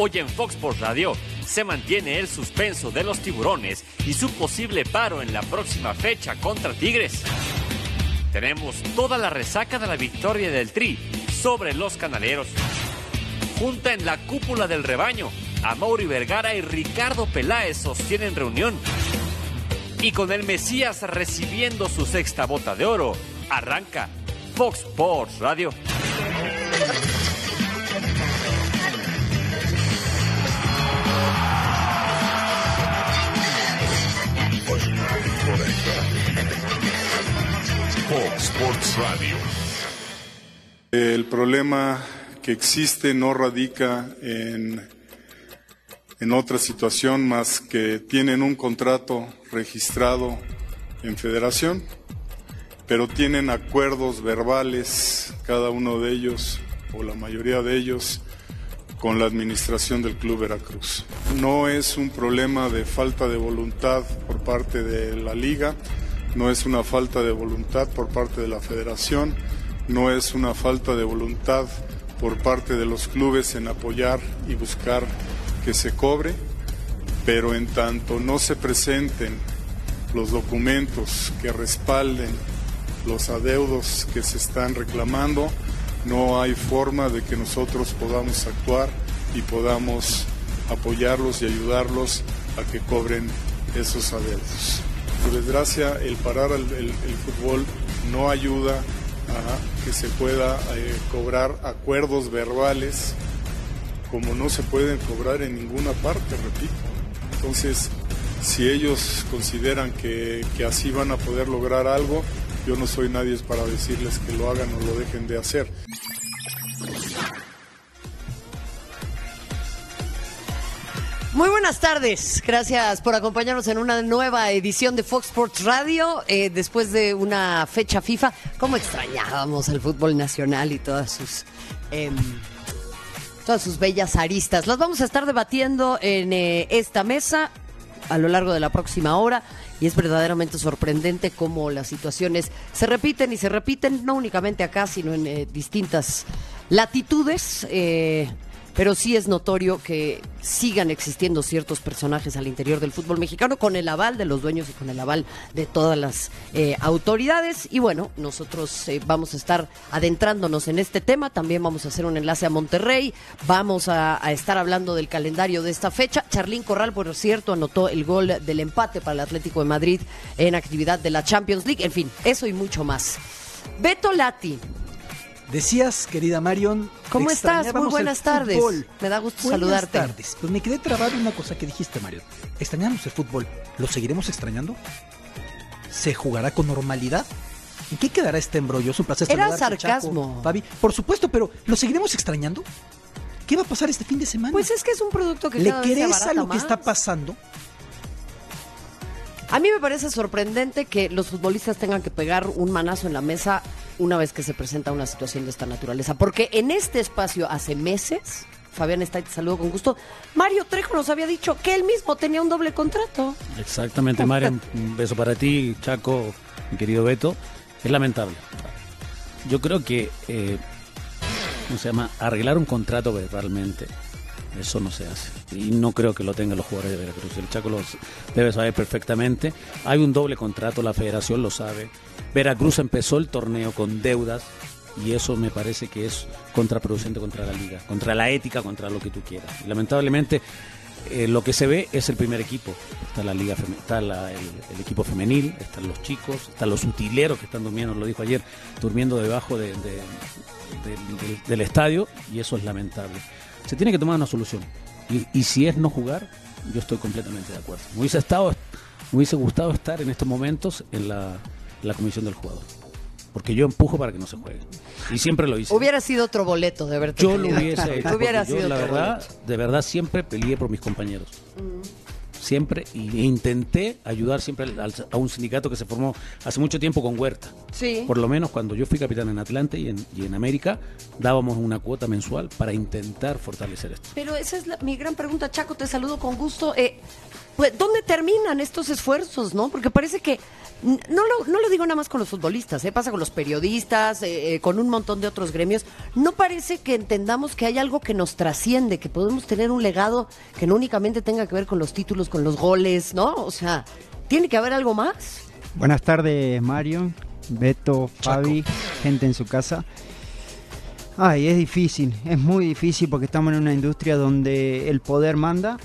Hoy en Fox Sports Radio se mantiene el suspenso de los tiburones y su posible paro en la próxima fecha contra Tigres. Tenemos toda la resaca de la victoria del Tri sobre los canaleros. Junta en la cúpula del rebaño, a Mauri Vergara y Ricardo Peláez sostienen reunión. Y con el Mesías recibiendo su sexta bota de oro, arranca Fox Sports Radio. Fox Sports Radio. El problema que existe no radica en, en otra situación más que tienen un contrato registrado en federación, pero tienen acuerdos verbales, cada uno de ellos, o la mayoría de ellos, con la administración del Club Veracruz. No es un problema de falta de voluntad por parte de la liga, no es una falta de voluntad por parte de la federación, no es una falta de voluntad por parte de los clubes en apoyar y buscar que se cobre, pero en tanto no se presenten los documentos que respalden los adeudos que se están reclamando, no hay forma de que nosotros podamos actuar y podamos apoyarlos y ayudarlos a que cobren esos adeudos. Por desgracia, el parar el, el- el fútbol no ayuda a que se pueda eh, cobrar acuerdos verbales como no se pueden cobrar en ninguna parte, repito. Entonces, si ellos consideran que, que así van a poder lograr algo, yo no soy nadie para decirles que lo hagan o lo dejen de hacer. Muy buenas tardes, gracias por acompañarnos en una nueva edición de Fox Sports Radio. eh, después de una fecha FIFA, ¿cómo extrañábamos al fútbol nacional y todas sus, em, todas sus bellas aristas? Las vamos a estar debatiendo en eh, esta mesa a lo largo de la próxima hora y es verdaderamente sorprendente cómo las situaciones se repiten y se repiten, no únicamente acá, sino en eh, distintas latitudes. eh, pero sí es notorio que sigan existiendo ciertos personajes al interior del fútbol mexicano con el aval de los dueños y con el aval de todas las eh, autoridades. Y bueno, nosotros eh, vamos a estar adentrándonos en este tema. También vamos a hacer un enlace a Monterrey. Vamos a, a estar hablando del calendario de esta fecha. Charlín Corral, por cierto, anotó el gol del empate para el Atlético de Madrid en actividad de la Champions League. En fin, eso y mucho más. Beto Lati, Decías, querida Marion. ¿Cómo estás? Muy buenas tardes. fútbol. Me da gusto Buenas saludarte. tardes. Pues me quedé trabado en una cosa que dijiste, Marion. Extrañamos el fútbol. ¿Lo seguiremos extrañando? ¿Se jugará con normalidad? ¿En qué quedará este embrollo? Es un placer Era sarcasmo. Chaco, Fabi. Por supuesto, pero ¿lo seguiremos extrañando? ¿Qué va a pasar este fin de semana? Pues es que es un producto que ¿Le cada vez se crees a lo que está pasando? A mí me parece sorprendente que los futbolistas tengan que pegar un manazo en la mesa una vez que se presenta una situación de esta naturaleza. Porque en este espacio hace meses, Fabián está y te saludo con gusto, Mario Trejo nos había dicho que él mismo tenía un doble contrato. Exactamente, Marian. Un beso para ti, Chaco, mi querido Beto. Es lamentable. Yo creo que, eh, ¿cómo se llama? Arreglar un contrato verbalmente, eso no se hace. Y no creo que lo tengan los jugadores de Veracruz. El Chaco lo debe saber perfectamente. Hay un doble contrato, la federación lo sabe. Veracruz empezó el torneo con deudas y eso me parece que es contraproducente contra la liga, contra la ética, contra lo que tú quieras. Y lamentablemente eh, lo que se ve es el primer equipo. Está la liga, está el, equipo femenil, están los chicos, están los utileros que están durmiendo, lo dijo ayer, durmiendo debajo de- de- de- del- del estadio y eso es lamentable. Se tiene que tomar una solución. Y, y si es no jugar, yo estoy completamente de acuerdo. Me hubiese, estado, me hubiese gustado estar en estos momentos en la, en la comisión del jugador. Porque yo empujo para que no se juegue. Y siempre lo hice. Hubiera sido otro boleto de haberte Yo lo hubiese hecho. Hubiera yo, sido la otro verdad, boleto. de verdad, siempre peleé por mis compañeros. Siempre. E intenté ayudar siempre al- a un sindicato que se formó hace mucho tiempo con Huerta. Sí. Por lo menos cuando yo fui capitán en Atlante y en, y en América, dábamos una cuota mensual para intentar fortalecer esto. Pero esa es la- mi gran pregunta, Chaco, te saludo con gusto. Eh, pues, ¿dónde terminan estos esfuerzos, no? Porque parece que no lo, no lo digo nada más con los futbolistas, ¿eh? pasa con los periodistas, eh, eh, con un montón de otros gremios. No parece que entendamos que hay algo que nos trasciende, que podemos tener un legado que no únicamente tenga que ver con los títulos, con los goles, ¿no? O sea, tiene que haber algo más. Buenas tardes, Mario, Beto, Fabi, gente en su casa. Ay, es difícil, es muy difícil porque estamos en una industria donde el poder manda,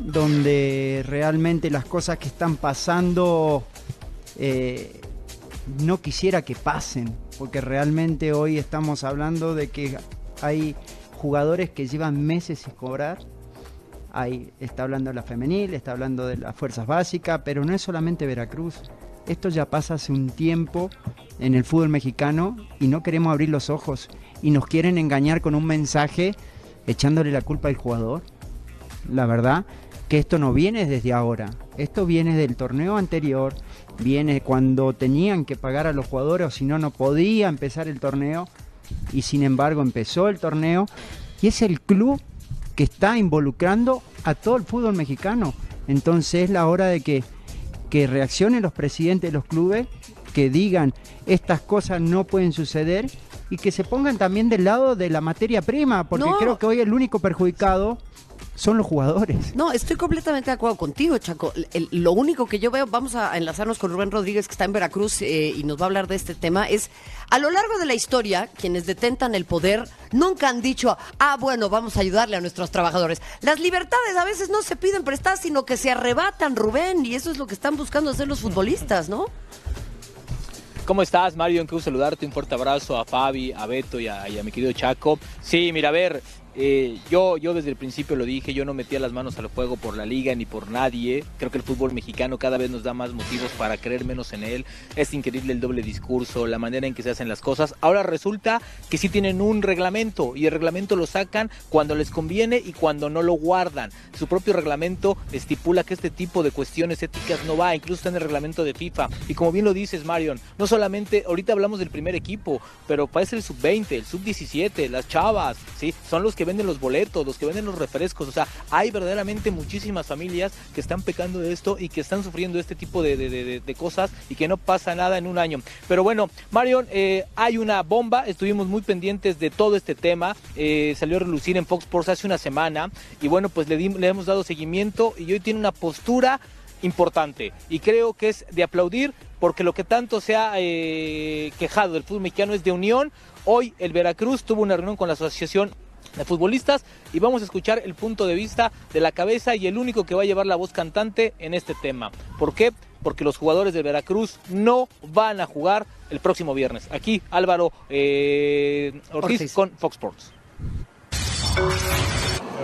donde realmente las cosas que están pasando eh, no quisiera que pasen, porque realmente hoy estamos hablando de que hay jugadores que llevan meses sin cobrar. Ahí está hablando de la femenil, está hablando de las fuerzas básicas, pero no es solamente Veracruz. Esto ya pasa hace un tiempo en el fútbol mexicano y no queremos abrir los ojos y nos quieren engañar con un mensaje echándole la culpa al jugador. La verdad que esto no viene desde ahora, esto viene del torneo anterior, viene cuando tenían que pagar a los jugadores o si no, no podía empezar el torneo y sin embargo empezó el torneo. Y es el club que está involucrando a todo el fútbol mexicano. Entonces es la hora de que, que reaccionen los presidentes de los clubes, que digan estas cosas no pueden suceder y que se pongan también del lado de la materia prima, porque creo que hoy el único perjudicado son los jugadores. No, estoy completamente de acuerdo contigo, Chaco. lo único que yo veo, vamos a enlazarnos con Rubén Rodríguez, que está en Veracruz eh, y nos va a hablar de este tema, es a lo largo de la historia, quienes detentan el poder nunca han dicho, ah, bueno, vamos a ayudarle a nuestros trabajadores. Las libertades a veces no se piden prestadas, sino que se arrebatan, Rubén, y eso es lo que están buscando hacer los futbolistas, ¿no? ¿Cómo estás, Mario? Un gusto saludarte. Un fuerte abrazo a Fabi, a Beto y a, y a mi querido Chaco. Sí, mira, a ver, eh, yo, yo desde el principio lo dije, yo no metía las manos al fuego por la liga ni por nadie. Creo que el fútbol mexicano cada vez nos da más motivos para creer menos en él. Es increíble el doble discurso, la manera en que se hacen las cosas. Ahora resulta que sí tienen un reglamento y el reglamento lo sacan cuando les conviene y cuando no lo guardan. Su propio reglamento estipula que este tipo de cuestiones éticas no va, incluso está en el reglamento de FIFA. Y como bien lo dices, Marion, no solamente, ahorita hablamos del primer equipo, pero parece el sub-20, el sub-17, las chavas, ¿sí? Son los que venden los boletos, los que venden los refrescos. O sea, hay verdaderamente muchísimas familias que están pecando de esto y que están sufriendo este tipo de, cosas y que no pasa nada en un año. Pero bueno, Marion, eh, hay una bomba. Estuvimos muy pendientes de todo este tema. Eh, salió a relucir en Fox Sports hace una semana y bueno, pues le, le hemos dado seguimiento y hoy tiene una postura importante y creo que es de aplaudir porque lo que tanto se ha eh, quejado del fútbol mexicano es de unión. Hoy el Veracruz tuvo una reunión con la Asociación de futbolistas y vamos a escuchar el punto de vista de la cabeza y el único que va a llevar la voz cantante en este tema. ¿Por qué? Porque los jugadores de Veracruz no van a jugar el próximo viernes. Aquí Álvaro eh, Ortiz, con Fox Sports.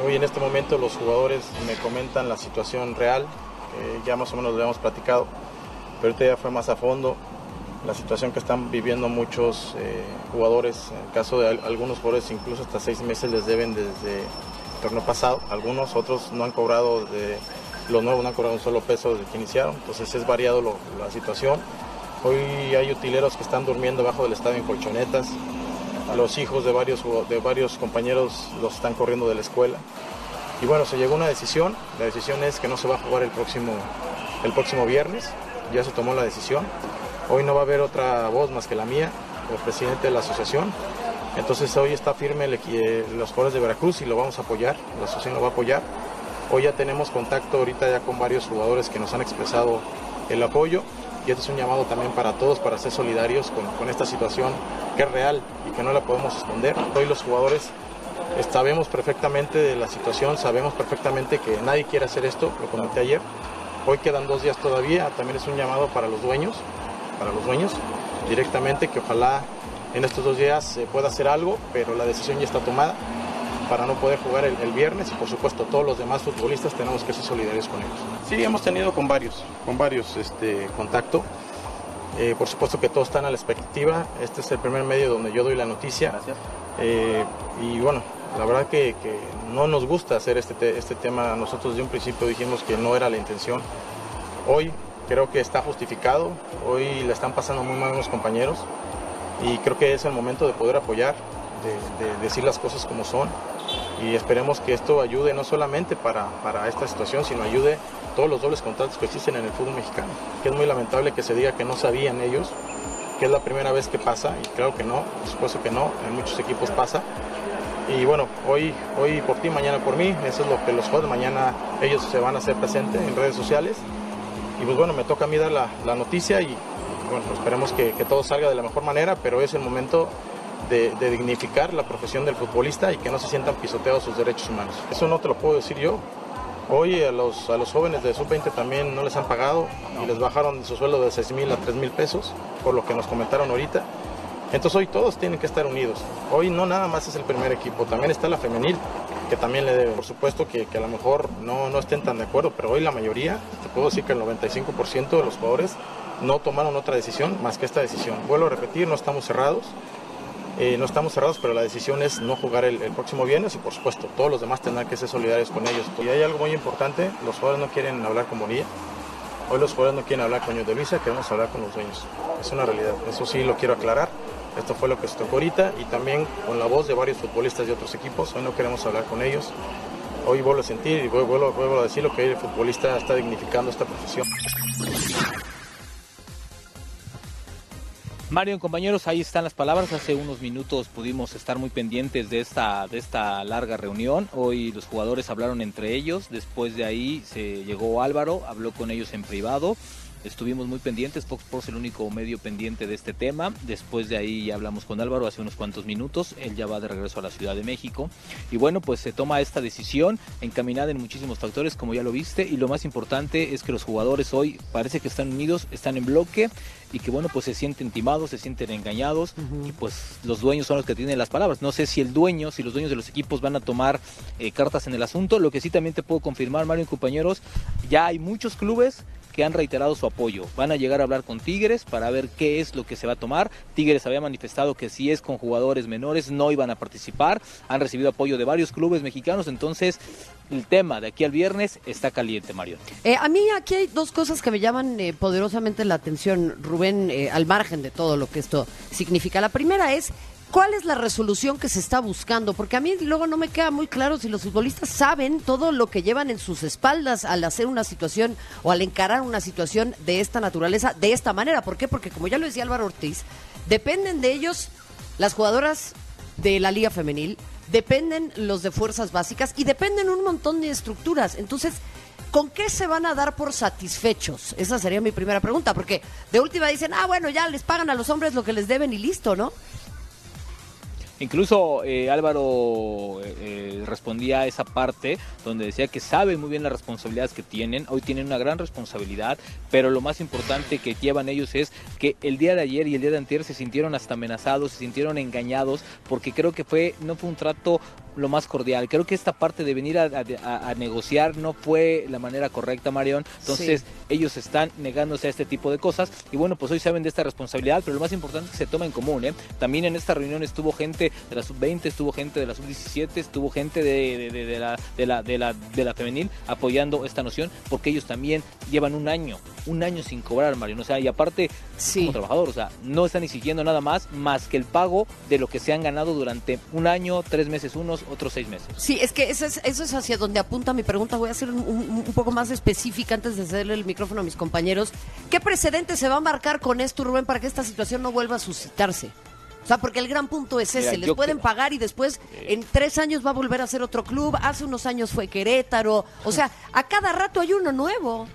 Hoy en este momento los jugadores me comentan la situación real, ya más o menos lo habíamos platicado, pero ahorita ya fue más a fondo la situación que están viviendo muchos eh, jugadores, en el caso de algunos jugadores incluso hasta seis meses les deben desde el torneo pasado, algunos otros no han cobrado de los nuevos no han cobrado un solo peso desde que iniciaron, entonces es variado la situación. Hoy hay utileros que están durmiendo bajo del estadio en colchonetas, los hijos de varios, de varios compañeros los están corriendo de la escuela. Y bueno, se llegó a una decisión, la decisión es que no se va a jugar el próximo, el próximo viernes, ya se tomó la decisión. Hoy no va a haber otra voz más que la mía, como presidente de la asociación. Entonces hoy está firme los jugadores de Veracruz y lo vamos a apoyar, la asociación lo va a apoyar. Hoy ya tenemos contacto ahorita ya con varios jugadores que nos han expresado el apoyo y este es un llamado también para todos para ser solidarios con, esta situación que es real y que no la podemos esconder. Hoy los jugadores sabemos perfectamente de la situación, sabemos perfectamente que nadie quiere hacer esto, lo comenté ayer. Hoy quedan dos días todavía, también es un llamado para los dueños, para los dueños directamente, que ojalá en estos dos días se pueda hacer algo, pero la decisión ya está tomada para no poder jugar el, viernes y por supuesto todos los demás futbolistas tenemos que ser solidarios con ellos. Sí, hemos tenido con varios, con varios este, contacto. Eh, por supuesto que todos están a la expectativa. Este es el primer medio donde yo doy la noticia. Eh, y bueno, la verdad que, no nos gusta hacer este, este tema. Nosotros de un principio dijimos que no era la intención. Hoy creo que está justificado. Hoy le están pasando muy mal a los compañeros y creo que es el momento de poder apoyar, de, decir las cosas como son. y esperemos que esto ayude no solamente para, para esta situación, sino ayude todos los dobles contratos que existen en el fútbol mexicano, que es muy lamentable que se diga que no sabían ellos, que es la primera vez que pasa, y creo que no, por supuesto que no, en muchos equipos pasa. Y bueno, hoy, hoy por ti, mañana por mí, eso es lo que los jueves, mañana ellos se van a hacer presentes en redes sociales. Y pues bueno, me toca a mí dar la, la noticia y bueno, esperemos que, que todo salga de la mejor manera, pero es el momento de, dignificar la profesión del futbolista y que no se sientan pisoteados sus derechos humanos. Eso no te lo puedo decir yo. Hoy a los, a los jóvenes de sub-20 también no les han pagado y les bajaron su sueldo de 6 mil a 3 mil pesos, por lo que nos comentaron ahorita. Entonces hoy todos tienen que estar unidos. Hoy no nada más es el primer equipo, también está la femenil, que también le debe. Por supuesto que, a lo mejor no, no estén tan de acuerdo, pero hoy la mayoría, te puedo decir que el 95% de los jugadores no tomaron otra decisión más que esta decisión. Vuelvo a repetir, no estamos cerrados, eh, no estamos cerrados, pero la decisión es no jugar el, el, próximo viernes y por supuesto todos los demás tendrán que ser solidarios con ellos. Y hay algo muy importante, los jugadores no quieren hablar con Bonilla, hoy los jugadores no quieren hablar con ellos de Luisa, queremos hablar con los dueños. Es una realidad, eso sí lo quiero aclarar. Esto fue lo que se tocó ahorita y también con la voz de varios futbolistas de otros equipos, hoy no queremos hablar con ellos. Hoy vuelvo a sentir y vuelvo, vuelvo a decir lo que el futbolista está dignificando esta profesión. Mario, compañeros, ahí están las palabras. Hace unos minutos pudimos estar muy pendientes de esta, de esta larga reunión. Hoy los jugadores hablaron entre ellos. Después de ahí se llegó Álvaro, habló con ellos en privado. Estuvimos muy pendientes, Fox Sports el único medio pendiente de este tema. Después de ahí ya hablamos con Álvaro hace unos cuantos minutos. Él ya va de regreso a la Ciudad de México. Y bueno, pues se toma esta decisión encaminada en muchísimos factores, como ya lo viste. Y lo más importante es que los jugadores hoy parece que están unidos, están en bloque y que bueno, pues se sienten timados, se sienten engañados uh -huh. y pues los dueños son los que tienen las palabras. No sé si el dueño, si los dueños de los equipos van a tomar eh, cartas en el asunto. Lo que sí también te puedo confirmar, Mario y compañeros, ya hay muchos clubes que han reiterado su apoyo. Van a llegar a hablar con Tigres para ver qué es lo que se va a tomar. Tigres había manifestado que si es con jugadores menores no iban a participar. Han recibido apoyo de varios clubes mexicanos, entonces el tema de aquí al viernes está caliente, Mario. Eh, a mí aquí hay dos cosas que me llaman eh, poderosamente la atención, Rubén, eh, al margen de todo lo que esto significa. La primera es ¿Cuál es la resolución que se está buscando? Porque a mí luego no me queda muy claro si los futbolistas saben todo lo que llevan en sus espaldas al hacer una situación o al encarar una situación de esta naturaleza, de esta manera. ¿Por qué? Porque como ya lo decía Álvaro Ortiz, dependen de ellos las jugadoras de la Liga Femenil, dependen los de fuerzas básicas y dependen un montón de estructuras. Entonces, ¿con qué se van a dar por satisfechos? Esa sería mi primera pregunta, porque de última dicen, ah, bueno, ya les pagan a los hombres lo que les deben y listo, ¿no? Incluso eh, Álvaro eh, respondía a esa parte donde decía que sabe muy bien las responsabilidades que tienen, hoy tienen una gran responsabilidad, pero lo más importante que llevan ellos es que el día de ayer y el día de anterior se sintieron hasta amenazados, se sintieron engañados, porque creo que fue no fue un trato lo más cordial. Creo que esta parte de venir a, a, a negociar no fue la manera correcta, Marión. Entonces sí. ellos están negándose a este tipo de cosas y bueno, pues hoy saben de esta responsabilidad, pero lo más importante es que se toma en común. ¿eh? También en esta reunión estuvo gente de la sub-20, estuvo gente de la sub-17, estuvo gente de, de, de, de, la, de, la, de, la, de la femenil apoyando esta noción, porque ellos también llevan un año, un año sin cobrar, Marión. O sea, y aparte, sí. como trabajador, o sea, no están exigiendo nada más más que el pago de lo que se han ganado durante un año, tres meses unos, otros seis meses. Sí, es que eso es, eso es hacia donde apunta mi pregunta. Voy a ser un, un, un, poco más específica antes de cederle el micrófono a mis compañeros. ¿Qué precedente se va a marcar con esto, Rubén, para que esta situación no vuelva a suscitarse? O sea, porque el gran punto es ese, Mira, les pueden creo. pagar y después en tres años va a volver a ser otro club, hace unos años fue Querétaro, o sea, a cada rato hay uno nuevo.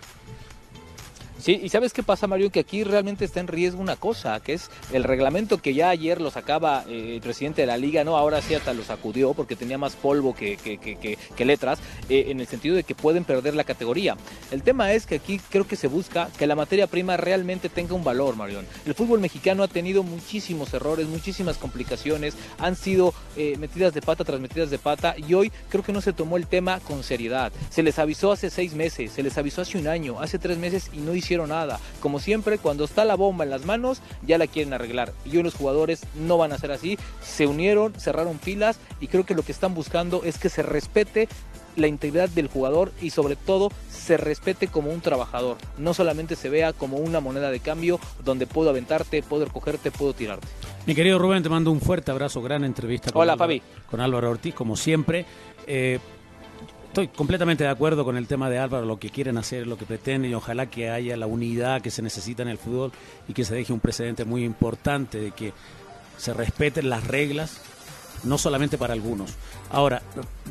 Sí, y ¿sabes qué pasa, Mario? Que aquí realmente está en riesgo una cosa, que es el reglamento que ya ayer lo sacaba eh, el presidente de la liga, ¿no? Ahora sí hasta lo sacudió porque tenía más polvo que, que, que, letras, eh, en el sentido de que pueden perder la categoría. El tema es que aquí creo que se busca que la materia prima realmente tenga un valor, Marión. El fútbol mexicano ha tenido muchísimos errores, muchísimas complicaciones, han sido eh, metidas de pata tras metidas de pata, y hoy creo que no se tomó el tema con seriedad. Se les avisó hace seis meses, se les avisó hace un año, hace tres meses y no hicieron nada. Como siempre, cuando está la bomba en las manos, ya la quieren arreglar. Y los jugadores no van a ser así. Se unieron, cerraron filas y creo que lo que están buscando es que se respete la integridad del jugador y sobre todo se respete como un trabajador, no solamente se vea como una moneda de cambio donde puedo aventarte, puedo recogerte, puedo tirarte. Mi querido Rubén, te mando un fuerte abrazo, gran entrevista con, Hola, Álvaro, Fabi. con Álvaro Ortiz, como siempre. Eh, estoy completamente de acuerdo con el tema de Álvaro, lo que quieren hacer, lo que pretenden, y ojalá que haya la unidad que se necesita en el fútbol y que se deje un precedente muy importante de que se respeten las reglas, no solamente para algunos. Ahora,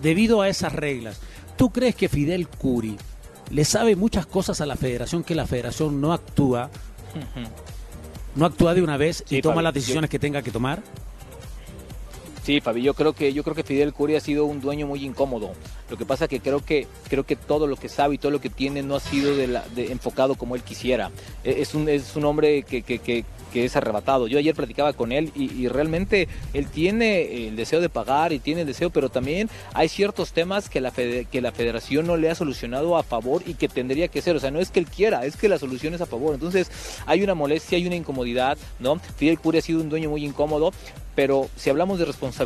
debido a esas reglas, ¿tú crees que Fidel Curi le sabe muchas cosas a la federación que la federación no actúa? ¿No actúa de una vez y toma las decisiones que tenga que tomar? Sí, Fabi, yo creo que yo creo que Fidel Curi ha sido un dueño muy incómodo. Lo que pasa que creo que creo que todo lo que sabe y todo lo que tiene no ha sido enfocado como él quisiera. E, es un es un hombre que, es arrebatado. Yo ayer platicaba con él y, realmente él tiene el deseo de pagar y tiene el deseo, pero también hay ciertos temas que la, que la federación no le ha solucionado a favor y que tendría que ser. O sea, no es que él quiera, es que la solución es a favor. Entonces hay una molestia, hay una incomodidad, ¿no? Fidel Curi ha sido un dueño muy incómodo, pero si hablamos de responsabilidad,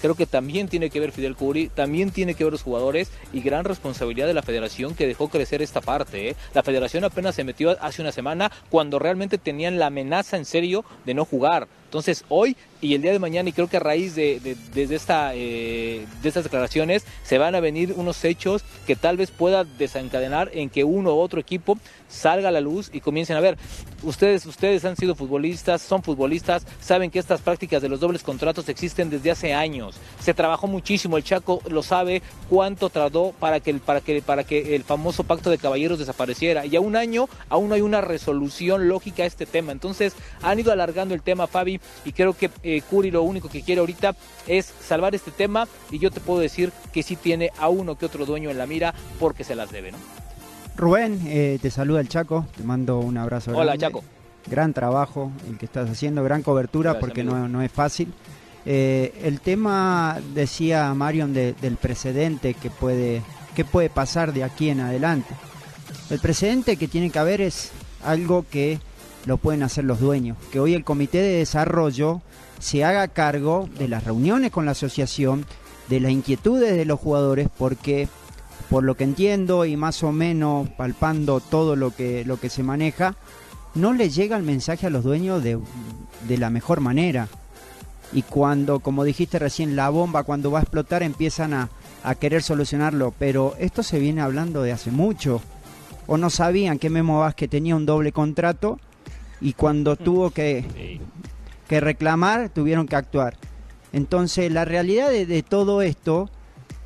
creo que también tiene que ver Fidel Curi, también tiene que ver los jugadores y gran responsabilidad de la federación que dejó crecer esta parte. ¿eh? La federación apenas se metió hace una semana cuando realmente tenían la amenaza en serio de no jugar. Entonces hoy y el día de mañana, y creo que a raíz de, de, esta, eh, de estas declaraciones, se van a venir unos hechos que tal vez pueda desencadenar en que uno u otro equipo salga a la luz y comiencen a ver, ustedes, ustedes han sido futbolistas, son futbolistas, saben que estas prácticas de los dobles contratos existen desde hace años. Se trabajó muchísimo, el Chaco lo sabe cuánto tardó para que el, para que, para que el famoso pacto de caballeros desapareciera. Y a un año aún no hay una resolución lógica a este tema. Entonces han ido alargando el tema, Fabi, y creo que eh, Curi lo único que quiere ahorita es salvar este tema y yo te puedo decir que sí tiene a uno que otro dueño en la mira porque se las debe, ¿no? Rubén, eh, te saluda el Chaco, te mando un abrazo. Hola Chaco. Gran trabajo el que estás haciendo, gran cobertura porque no, no, es fácil. Eh, el tema, decía Marion, del precedente que puede, que puede pasar de aquí en adelante. El precedente que tiene que haber es algo que lo pueden hacer los dueños. Que hoy el comité de desarrollo se haga cargo de las reuniones con la asociación, de las inquietudes de los jugadores, porque por lo que entiendo y más o menos palpando todo lo que, lo que se maneja, no le llega el mensaje a los dueños de, de la mejor manera. Y cuando, como dijiste recién, la bomba cuando va a explotar empiezan a, a querer solucionarlo. Pero esto se viene hablando de hace mucho. O no sabían que Memo Vázquez tenía un doble contrato y cuando tuvo que, que reclamar, tuvieron que actuar. Entonces, la realidad de, todo esto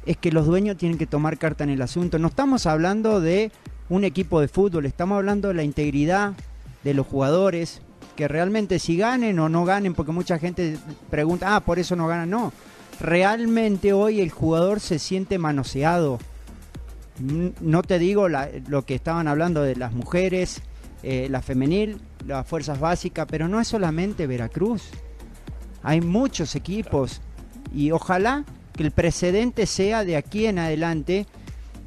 es que los dueños tienen que tomar carta en el asunto. No estamos hablando de un equipo de fútbol, estamos hablando de la integridad de los jugadores, que realmente si ganen o no ganen, porque mucha gente pregunta, ah, por eso no ganan, no. Realmente hoy el jugador se siente manoseado. No te digo lo que estaban hablando de las mujeres, eh, la femenil, las fuerzas básicas, pero no es solamente Veracruz. Hay muchos equipos y ojalá que el precedente sea de aquí en adelante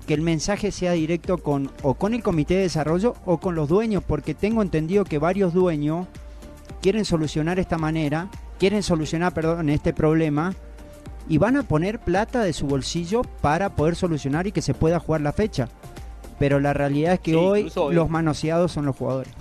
que el mensaje sea directo con o con el comité de desarrollo o con los dueños, porque tengo entendido que varios dueños quieren solucionar esta manera, quieren solucionar, perdón, este problema y van a poner plata de su bolsillo para poder solucionar y que se pueda jugar la fecha. Pero la realidad es que hoy los manoseados son los jugadores.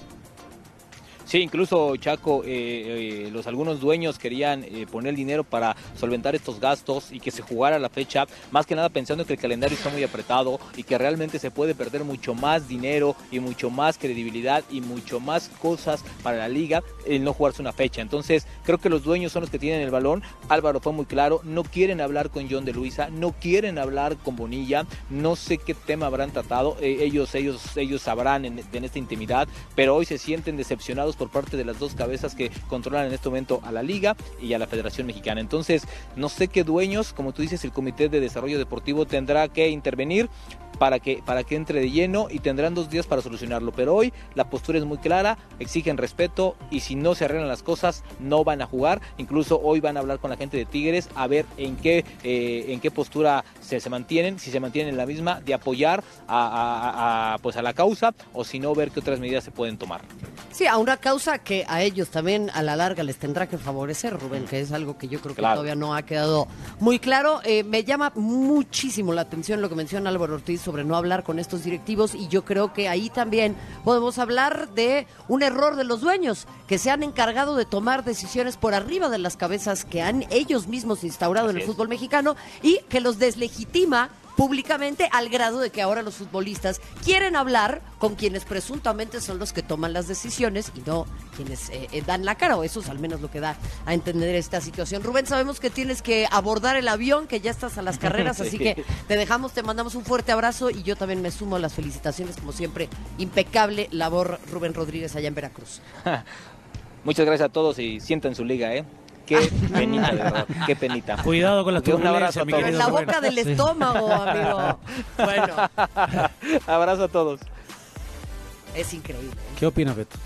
Sí, incluso Chaco, eh, eh, los algunos dueños querían eh, poner dinero para solventar estos gastos y que se jugara la fecha, más que nada pensando que el calendario está muy apretado y que realmente se puede perder mucho más dinero y mucho más credibilidad y mucho más cosas para la liga el no jugarse una fecha. Entonces, creo que los dueños son los que tienen el balón. Álvaro fue muy claro, no quieren hablar con John de Luisa, no quieren hablar con Bonilla, no sé qué tema habrán tratado, ellos, ellos, ellos sabrán en esta intimidad, pero hoy se sienten decepcionados por parte de las dos cabezas que controlan en este momento a la liga y a la Federación Mexicana. Entonces, no sé qué dueños, como tú dices, el Comité de Desarrollo Deportivo tendrá que intervenir para que, para que entre de lleno y tendrán dos días para solucionarlo. Pero hoy la postura es muy clara, exigen respeto y si no se arreglan las cosas no van a jugar. Incluso hoy van a hablar con la gente de Tigres a ver en qué, eh, en qué postura se, se, mantienen, si se mantienen en la misma de apoyar a, pues a la causa o si no ver qué otras medidas se pueden tomar. Sí, a una causa que a ellos también a la larga les tendrá que favorecer, Rubén, que es algo que yo creo que Claro. todavía no ha quedado muy claro. Eh, me llama muchísimo la atención lo que menciona Álvaro Ortiz sobre no hablar con estos directivos y yo creo que ahí también podemos hablar de un error de los dueños que se han encargado de tomar decisiones por arriba de las cabezas que han ellos mismos instaurado en el es. fútbol mexicano y que los deslegitima públicamente al grado de que ahora los futbolistas quieren hablar con quienes presuntamente son los que toman las decisiones y no quienes eh, eh, dan la cara, o eso es al menos lo que da a entender esta situación. Rubén, sabemos que tienes que abordar el avión, que ya estás a las carreras, así Sí. que te dejamos, te mandamos un fuerte abrazo y yo también me sumo a las felicitaciones, como siempre, impecable labor Rubén Rodríguez allá en Veracruz. Muchas gracias a todos y sientan su liga, ¿eh? Qué penita, de verdad. Qué penita. Cuidado con la Un abrazo turbulencia, a mi todos. Pero en querido la boca del estómago, amigo. Bueno, Abrazo a todos. es increíble. ¿Qué opinas, Beto?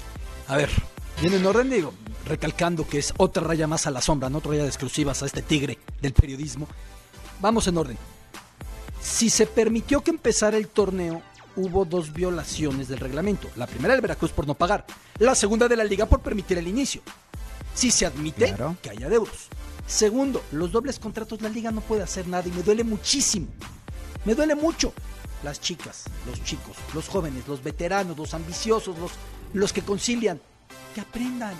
A ver, viene en orden, digo, recalcando que es otra raya más a la sombra, no otra raya de exclusivas a este tigre del periodismo. Vamos en orden. Si se permitió que empezara el torneo, hubo dos violaciones del reglamento. La primera del Veracruz por no pagar, la segunda de la liga por permitir el inicio. Si se admite Claro. que haya deudos. Segundo, los dobles contratos la liga no puede hacer nada y me duele muchísimo. Me duele mucho. Las chicas, los chicos, los jóvenes, los veteranos, los ambiciosos, los, los que concilian, que aprendan.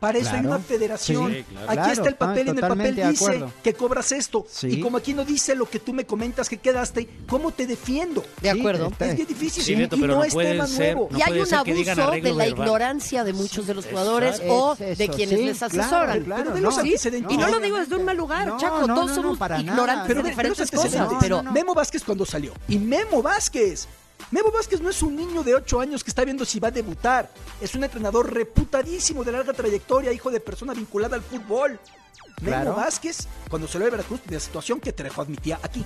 Para eso hay una federación. Sí, claro. Aquí Claro, está el papel ah, y en el papel dice que cobras esto. Sí. Y como aquí no dice lo que tú me comentas que quedaste, ¿cómo te defiendo? De acuerdo. está- Es bien difícil Sí, y pero no, no es tema ser- nuevo. No y hay un abuso de la verbal. ignorancia de muchos de los jugadores o Es de quienes sí, les asesoran. claro, Pero de los antecedentes. Y no lo digo desde un mal lugar, No, Chaco, no, todos no, somos no, para ignorantes de diferentes cosas, antecedentes. pero no. Memo Vázquez cuando salió. Y Memo Vázquez. Memo Vázquez no es un niño de 8 años que está viendo si va a debutar. Es un entrenador reputadísimo de larga trayectoria, hijo de persona vinculada al fútbol. Claro. Memo Vázquez, cuando salió de Veracruz, de la situación que Trejo admitía aquí.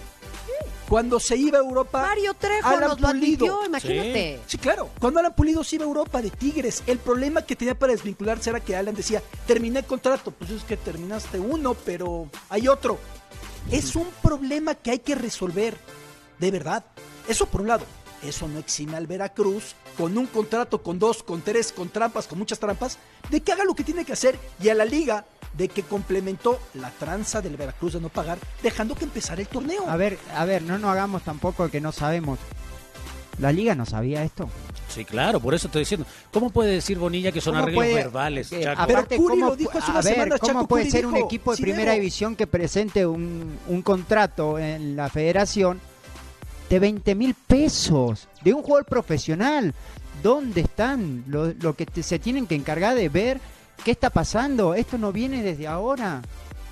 Cuando se iba a Europa. Mario Trejo Alan nos lo Pulido. admitió, imagínate. Sí, claro. Cuando Alan Pulido se iba a Europa de Tigres, el problema que tenía para desvincularse era que Alan decía, terminé el contrato. Pues es que terminaste uno, pero hay otro. Es un problema que hay que resolver. De verdad. Eso por un lado. Eso no exime al Veracruz con un contrato, con dos, con tres, con trampas, con muchas trampas, de que haga lo que tiene que hacer y a la liga de que complementó la tranza del Veracruz de no pagar, dejando que empezara el torneo. A ver, a ver, no nos hagamos tampoco que no sabemos. La liga no sabía esto. Sí, claro, por eso estoy diciendo. ¿Cómo puede decir Bonilla que son ¿Cómo arreglos puede- verbales, eh, Chaco? Pero aparte, Curi ¿cómo lo dijo hace unas a ver, semanas, ¿cómo Chaco puede Curi ser un equipo de "Sí primera debo". división que presente un, un contrato en la federación de 20 mil pesos de un jugador profesional? ¿Dónde están? Lo, lo que te- se tienen que encargar de ver qué está pasando. Esto no viene desde ahora.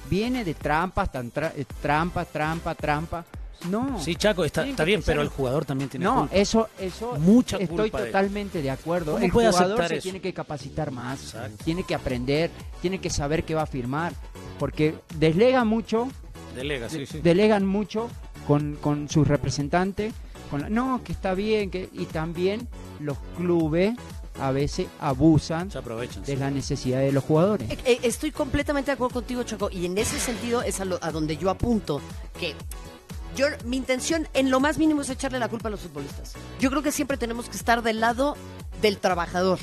Viene de trampas, tan tra- eh, trampa, trampa, trampa. No. Sí, Chaco, está, está bien, pero el jugador también tiene No, culpa. eso, eso Mucha estoy culpa totalmente de acuerdo. ¿Cómo el jugador se eso? tiene que capacitar más, Exacto. tiene que aprender, tiene que saber qué va a firmar, porque deslega mucho, Delega, sí, sí. delegan mucho con, con sus representantes, con la- no, que está bien, que y también los clubes a veces abusan Se aprovechan. de sí. la necesidad de los jugadores. Eh, eh, Estoy completamente de acuerdo contigo, Chaco, y en ese sentido es a, lo- a donde yo apunto que yo mi intención en lo más mínimo es echarle la culpa a los futbolistas. Yo creo que siempre tenemos que estar del lado del trabajador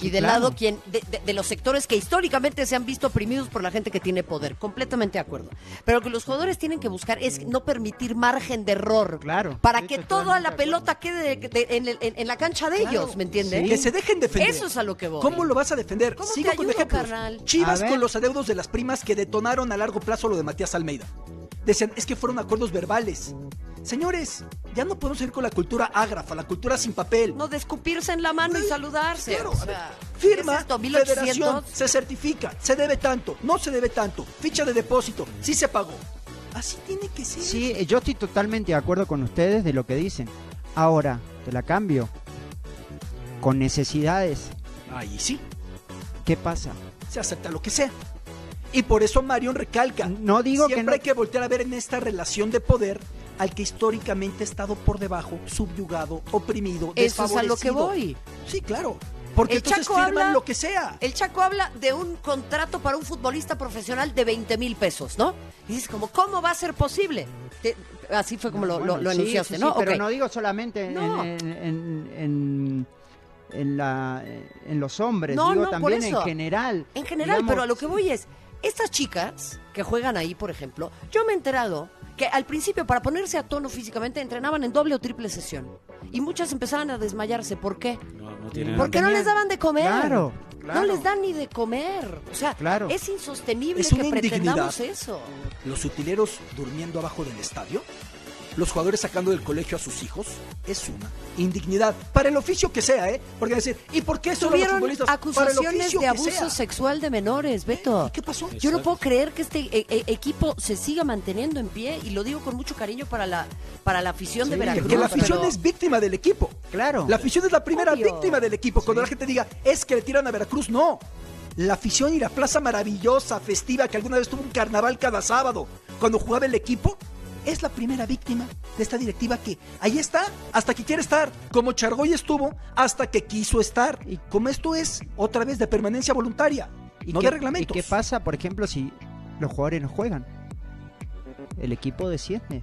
y del claro. lado quien de, de- de los sectores que históricamente se han visto oprimidos por la gente que tiene poder. Completamente de acuerdo. Pero lo que los jugadores tienen que buscar es no permitir margen de error. Claro, Para sí, que toda la pelota quede de- de- en, el- en- en la cancha de Claro, ellos, ¿me entiendes? sí. Que se dejen defender. Eso es a lo que voy. ¿Cómo lo vas a defender? ¿Cómo te Sigo con ayudo, ejemplos. carnal? Chivas con los adeudos de las primas que detonaron a largo plazo lo de Matías Almeida. Decían, es que fueron acuerdos verbales. Señores, ya no podemos ir con la cultura ágrafa, la cultura sin papel. No, de escupirse en la mano y saludarse. Claro, o a ver, sea, firma, ¿qué es esto? federación, 1800. se certifica, se debe tanto, no se debe tanto, ficha de depósito, sí se pagó. Así tiene que ser. Sí, eh, yo estoy totalmente de acuerdo con ustedes de lo que dicen. Ahora, te la cambio. Con necesidades, Ahí sí, ¿qué pasa? se acepta lo que sea. Y por eso Marion recalca. No digo que Siempre no- hay que voltear a ver en esta relación de poder al que históricamente ha estado por debajo, subyugado, oprimido, Eso es a lo que voy. Sí, claro. Porque El entonces Chaco firman habla- lo que sea. El Chaco habla de un contrato para un futbolista profesional de 20 mil pesos, ¿no? Y dices como, ¿cómo va a ser posible? Te- así fue como lo, lo- Bueno, lo sí, enunciaste, sí, ¿no? sí, pero no digo solamente en, No. en- en- en- en, la, en los hombres, No, digo también en general. En general, Digamos, pero a lo que voy es, estas chicas que juegan ahí, por ejemplo, yo me he enterado que al principio para ponerse a tono físicamente entrenaban en doble o triple sesión. Y muchas empezaban a desmayarse. ¿Por qué? No, no tiene Porque no les daban de comer. Claro, No claro. les dan ni de comer. O sea, Claro. es insostenible Es que pretendamos indignidad. eso. Los utileros durmiendo abajo del estadio, los jugadores sacando del colegio a sus hijos, es una indignidad. Para el oficio que sea, ¿eh? Porque decir, ¿y por qué son los futbolistas? Acusaciones de abuso sea. sexual de menores, Beto. ¿Y qué pasó? Yo no puedo creer que este eh, eh, equipo se siga manteniendo en pie y lo digo con mucho cariño para la para la afición de Veracruz. Que la afición pero- es víctima del equipo. Claro. La afición es la primera Obvio. víctima del equipo. Cuando la gente diga, es que le tiran a Veracruz, no. La afición y la plaza maravillosa, festiva, que alguna vez tuvo un carnaval cada sábado, cuando jugaba el equipo, es la primera víctima de esta directiva que ahí está, hasta que quiere estar. Como Chargoy estuvo, hasta que quiso estar. Y como esto es otra vez de permanencia voluntaria. ¿Y No, qué reglamentos? ¿Y qué pasa, por ejemplo, si los jugadores no juegan? El equipo desciende.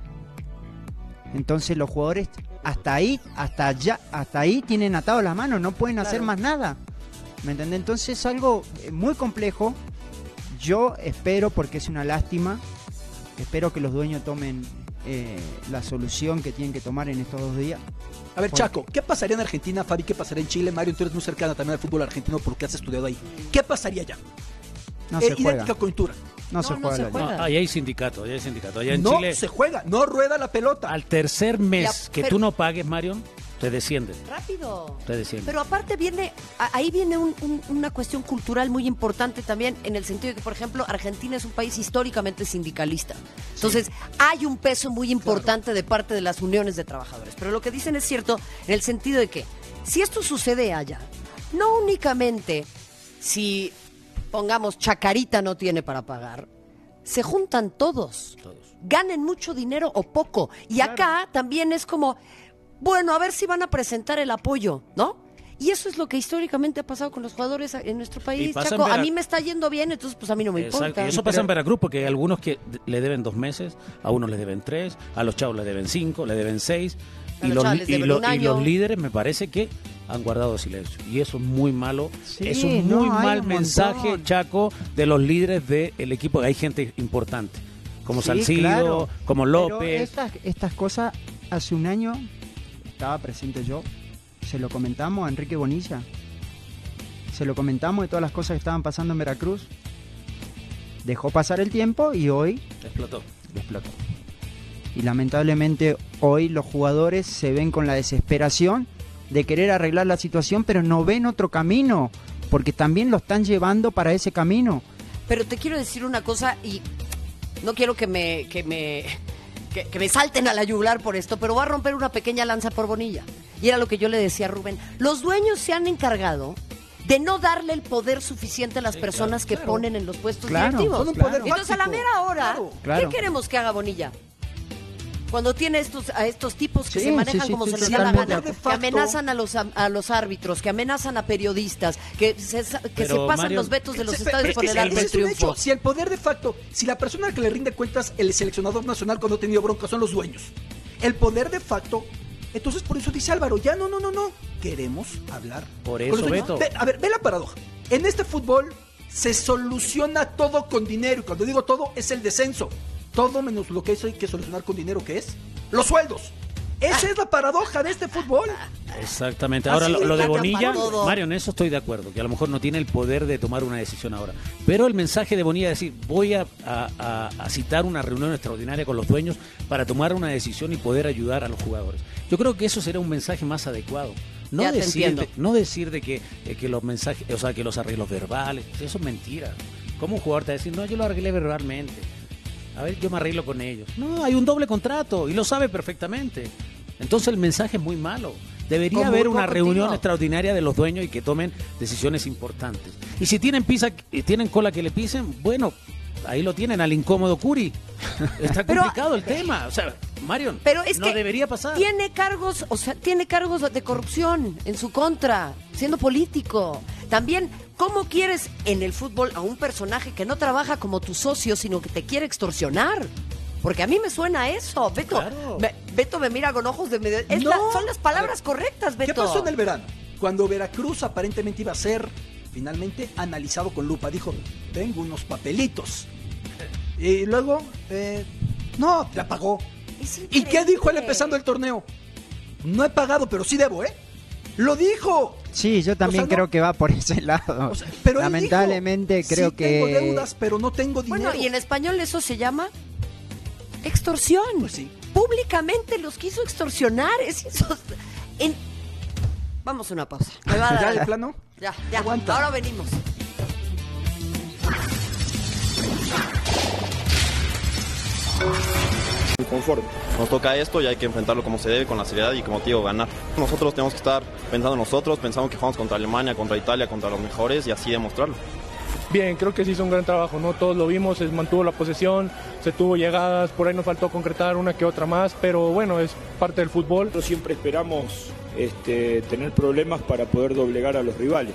Entonces los jugadores hasta ahí, hasta allá, hasta ahí tienen atado las manos, no pueden hacer más nada. ¿Me entiendes? Entonces es algo eh, muy complejo. Yo espero, porque es una lástima, espero que los dueños tomen eh, la solución que tienen que tomar en estos dos días. A ver, Porque- Chaco, ¿qué pasaría en Argentina, Fabi? ¿Qué pasaría en Chile? Mario, tú eres muy cercana también al fútbol argentino porque has estudiado ahí. ¿Qué pasaría allá? No Eh, se juega. idéntica coyuntura. No, No, se no juega. se la- juega. No, ahí hay sindicato, ahí hay sindicato. Allá en no Chile, se juega, no rueda la pelota. al tercer mes La- que pero- tú no pagues, Marion, te descienden. Rápido. Te descienden. Pero aparte viene, ahí viene un- un- una cuestión cultural muy importante también, en el sentido de que, por ejemplo, Argentina es un país históricamente sindicalista. Entonces, hay un peso muy importante de parte de las uniones de trabajadores. Pero lo que dicen es cierto en el sentido de que, si esto sucede allá, no únicamente si, pongamos, Chacarita no tiene para pagar, se juntan todos. Todos. Ganen mucho dinero o poco. Y acá también es como, bueno, a ver si van a presentar el apoyo, ¿no? Y eso es lo que históricamente ha pasado con los jugadores en nuestro país. Chaco, a mí me está yendo bien, entonces pues a mí no me Exacto, importa. Y eso pasa en Veracruz porque hay algunos que le deben dos meses, a unos le deben tres, a los chavos le deben cinco, le deben seis. Y los les y, lo- y líderes me parece que han guardado silencio. Y eso es muy malo. Sí, es un muy mal un mensaje, montón. Chaco, de los líderes del equipo. Hay gente importante, como Sí, Salcido, claro. como Pero López. estas, estas cosas, hace un año estaba presente yo, se lo comentamos a Enrique Bonilla, se lo comentamos de todas las cosas que estaban pasando en Veracruz. Dejó pasar el tiempo y hoy Explotó. explotó. Y lamentablemente hoy los jugadores se ven con la desesperación de querer arreglar la situación, pero no ven otro camino, porque también lo están llevando para ese camino. Pero te quiero decir una cosa y no quiero que me, que me, que, que me salten a la yugular por esto, pero voy a romper una pequeña lanza por Bonilla. Y era lo que yo le decía a Rubén. Los dueños se han encargado de no darle el poder suficiente a las personas que ponen en los puestos Claro, directivos. son un poder Entonces, a la mera hora, Claro. Claro. ¿qué queremos que haga Bonilla? Cuando tiene estos, a estos tipos que Sí, se manejan sí, sí, como se les da la gana, que amenazan a los, a, a los árbitros, que amenazan a periodistas, que se, que se pasan Mario, los vetos de los Se- estadios pero por el del es un hecho. Si el poder de facto, si la persona que le rinde cuentas, el seleccionador nacional cuando ha tenido bronca son los dueños. El poder de facto, entonces por eso dice Álvaro, ya no, no, no, no. Queremos hablar. Por eso. Beto. Ve- a ver, ve la paradoja. En este fútbol se soluciona todo con dinero. Y cuando digo todo, es el descenso. Todo menos lo que hay que solucionar con dinero, que es los sueldos. Esa es la paradoja de este fútbol. Exactamente. Ahora, lo, lo de Bonilla. Mario, en eso estoy de acuerdo, que a lo mejor no tiene el poder de tomar una decisión ahora. Pero el mensaje de Bonilla es decir, voy a, a- a- a citar una reunión extraordinaria con los dueños para tomar una decisión y poder ayudar a los jugadores. Yo creo que eso será un mensaje más adecuado. No Ya decir, de, no decir de que, que los mensajes, o sea, que los arreglos verbales, eso es mentira. ¿Cómo un jugador te va a decir, no, yo lo arreglé verbalmente? A ver, yo me arreglo con ellos. No, hay un doble contrato y lo sabe perfectamente. Entonces el mensaje es muy malo. Debería haber una reunión extraordinaria de los dueños y que tomen decisiones importantes. Y si tienen pisa, y tienen cola que le pisen, bueno, ahí lo tienen al incómodo Curi. Está Pero- complicado el tema. O sea, Marion, Pero es no que debería pasar. Tiene cargos, o sea, tiene cargos de corrupción en su contra, siendo político. También, ¿cómo quieres en el fútbol a un personaje que no trabaja como tu socio, sino que te quiere extorsionar? Porque a mí me suena eso. Beto, Claro. me, Beto me mira con ojos de medio. es No. la- son las palabras correctas, Beto. ¿Qué pasó en el verano? Cuando Veracruz aparentemente iba a ser finalmente analizado con lupa, dijo, tengo unos papelitos. Y luego, eh, no, la pagó. ¿Y qué dijo él empezando el torneo? No he pagado, pero sí debo, ¿eh? Lo dijo. Sí, yo también O sea, no- creo que va por ese lado. O sea, pero él Lamentablemente dijo, creo "Sí que tengo deudas, pero no tengo dinero. Bueno, y en español eso se llama extorsión. Pues sí. Públicamente los quiso extorsionar. Es eso. En... Vamos a una pausa. Me va a dar ¿Ya de plano? Ya, ya. Aguanta. Ahora venimos. Conforme. Nos toca esto y hay que enfrentarlo como se debe, con la seriedad y como te digo, ganar. Nosotros tenemos que estar pensando en nosotros, pensando que jugamos contra Alemania, contra Italia, contra los mejores y así demostrarlo. Bien, creo que se hizo un gran trabajo, ¿no? Todos lo vimos, se mantuvo la posesión, se tuvo llegadas, por ahí nos faltó concretar una que otra más, pero bueno, es parte del fútbol. Nosotros siempre esperamos este, tener problemas para poder doblegar a los rivales,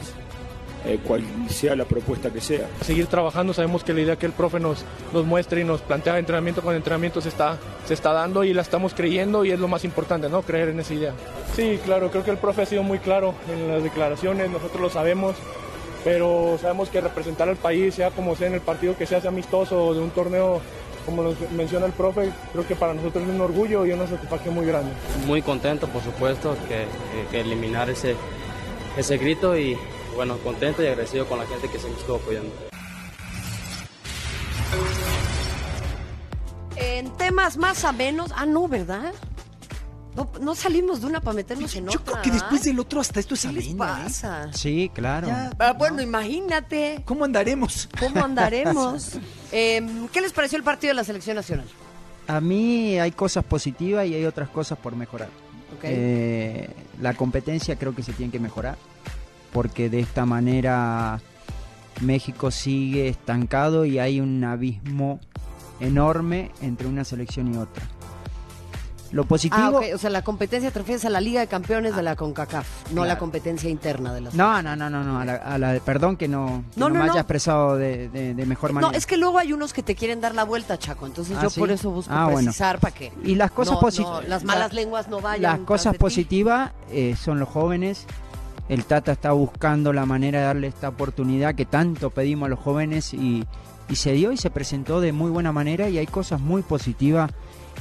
eh, cual sea la propuesta que sea. Seguir trabajando, sabemos que la idea que el profe nos, nos muestre y nos plantea entrenamiento con entrenamiento se está, se está dando y la estamos creyendo y es lo más importante, ¿no? Creer en esa idea. Sí, claro, creo que el profe ha sido muy claro en las declaraciones, nosotros lo sabemos, pero sabemos que representar al país, sea como sea en el partido que sea, sea amistoso o de un torneo, como nos menciona el profe, creo que para nosotros es un orgullo y una satisfacción muy grande. Muy contento, por supuesto, que, que eliminar ese, ese grito y bueno, contento y agradecido con la gente que siempre estuvo apoyando. En temas más a menos. Ah, no, ¿verdad? No, no salimos de una para meternos en Yo otra. creo que después del otro hasta esto es ¿Qué les ¿eh? pasa? Sí, claro. Ah, bueno, imagínate. ¿Cómo andaremos? ¿Cómo andaremos? Em, ¿Qué les pareció el partido de la selección nacional? A mí hay cosas positivas y hay otras cosas por mejorar. Ok. Eh, la competencia creo que se tiene que mejorar porque de esta manera México sigue estancado y hay un abismo enorme entre una selección y otra. Lo positivo... Ah. O sea, la competencia te refieres a la Liga de Campeones de la CONCACAF, no a la competencia interna de la No, no, no, no, no, a la, a la- perdón que no, que No, no no, me haya expresado de, de- de mejor manera. No, es que luego hay unos que te quieren dar la vuelta, Chaco. Entonces Ah, yo ¿sí? por eso busco Ah, bueno. precisar para que Y las cosas positivas. las malas lenguas no vayan. Las cosas positivas eh, son los jóvenes. El Tata está buscando la manera de darle esta oportunidad que tanto pedimos a los jóvenes y, se dio y se presentó de muy buena manera y hay cosas muy positivas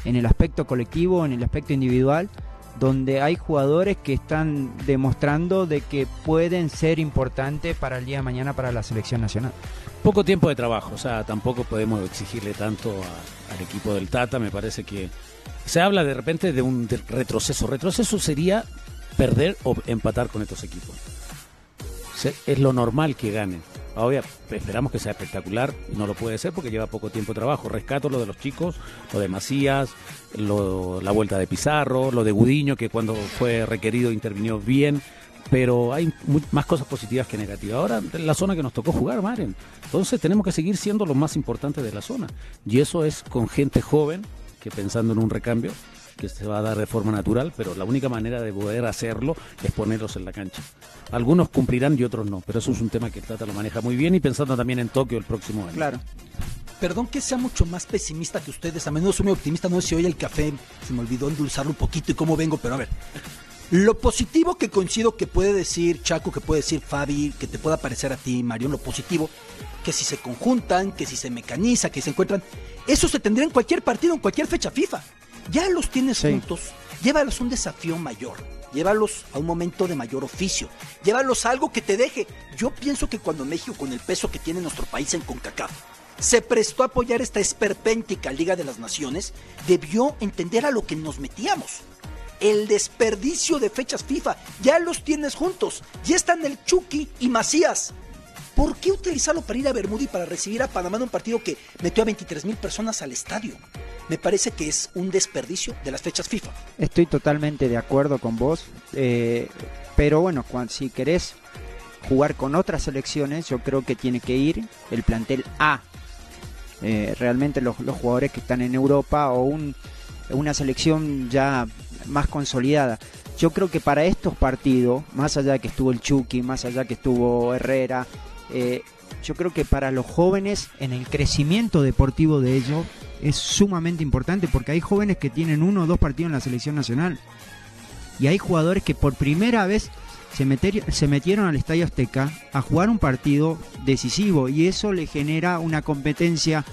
en el aspecto colectivo, en el aspecto individual, donde hay jugadores que están demostrando de que pueden ser importantes para el día de mañana para la selección nacional. Poco tiempo de trabajo, o sea, tampoco podemos exigirle tanto al equipo del Tata. Me parece que se habla de repente de un retroceso. Retroceso sería perder o empatar con estos equipos. Es lo normal que ganen. Obvio, esperamos que sea espectacular. No lo puede ser porque lleva poco tiempo de trabajo. Rescato lo de los chicos, lo de Macías, la vuelta de Pizarro, lo de Gudiño, que cuando fue requerido intervinió bien. Pero hay más cosas positivas que negativas. Ahora, la zona que nos tocó jugar, Maren. Entonces tenemos que seguir siendo los más importantes de la zona. Y eso es con gente joven, que pensando en un recambio, que se va a dar de forma natural, pero la única manera de poder hacerlo es ponerlos en la cancha. Algunos cumplirán y otros no, pero eso es un tema que el Tata lo maneja muy bien y pensando también en Tokio el próximo año. Claro. Perdón que sea mucho más pesimista que ustedes. A menudo soy muy optimista. No sé si hoy el café se me olvidó endulzarlo un poquito y cómo vengo, pero a ver. Lo positivo que coincido que puede decir Chaco, que puede decir Fabi, que te pueda parecer a ti, Marión, lo positivo, que si se conjuntan, que si se mecaniza, que se encuentran, eso se tendría en cualquier partido, en cualquier fecha FIFA. Ya los tienes Sí. juntos, llévalos a un desafío mayor, llévalos a un momento de mayor oficio, llévalos a algo que te deje. Yo pienso que cuando México, con el peso que tiene nuestro país en CONCACAF, se prestó a apoyar esta esperpéntica Liga de las Naciones, debió entender a lo que nos metíamos. El desperdicio de fechas FIFA, ya los tienes juntos, ya están el Chucky y Macías. ¿Por qué utilizarlo para ir a Bermuda y para recibir a Panamá en un partido que metió a 23 mil personas al estadio? Me parece que es un desperdicio de las fechas FIFA. Estoy totalmente de acuerdo con vos, eh, pero bueno, cuan- si querés jugar con otras selecciones, yo creo que tiene que ir el plantel A. Eh, realmente los, jugadores que están en Europa o un- una selección ya más consolidada. Yo creo que para estos partidos, más allá de que estuvo el Chucky, más allá que estuvo Herrera, eh, yo creo que para los jóvenes en el crecimiento deportivo de ellos es sumamente importante porque hay jóvenes que tienen uno o dos partidos en la selección nacional y hay jugadores que por primera vez se, se metieron al Estadio Azteca a jugar un partido decisivo y eso le genera una competencia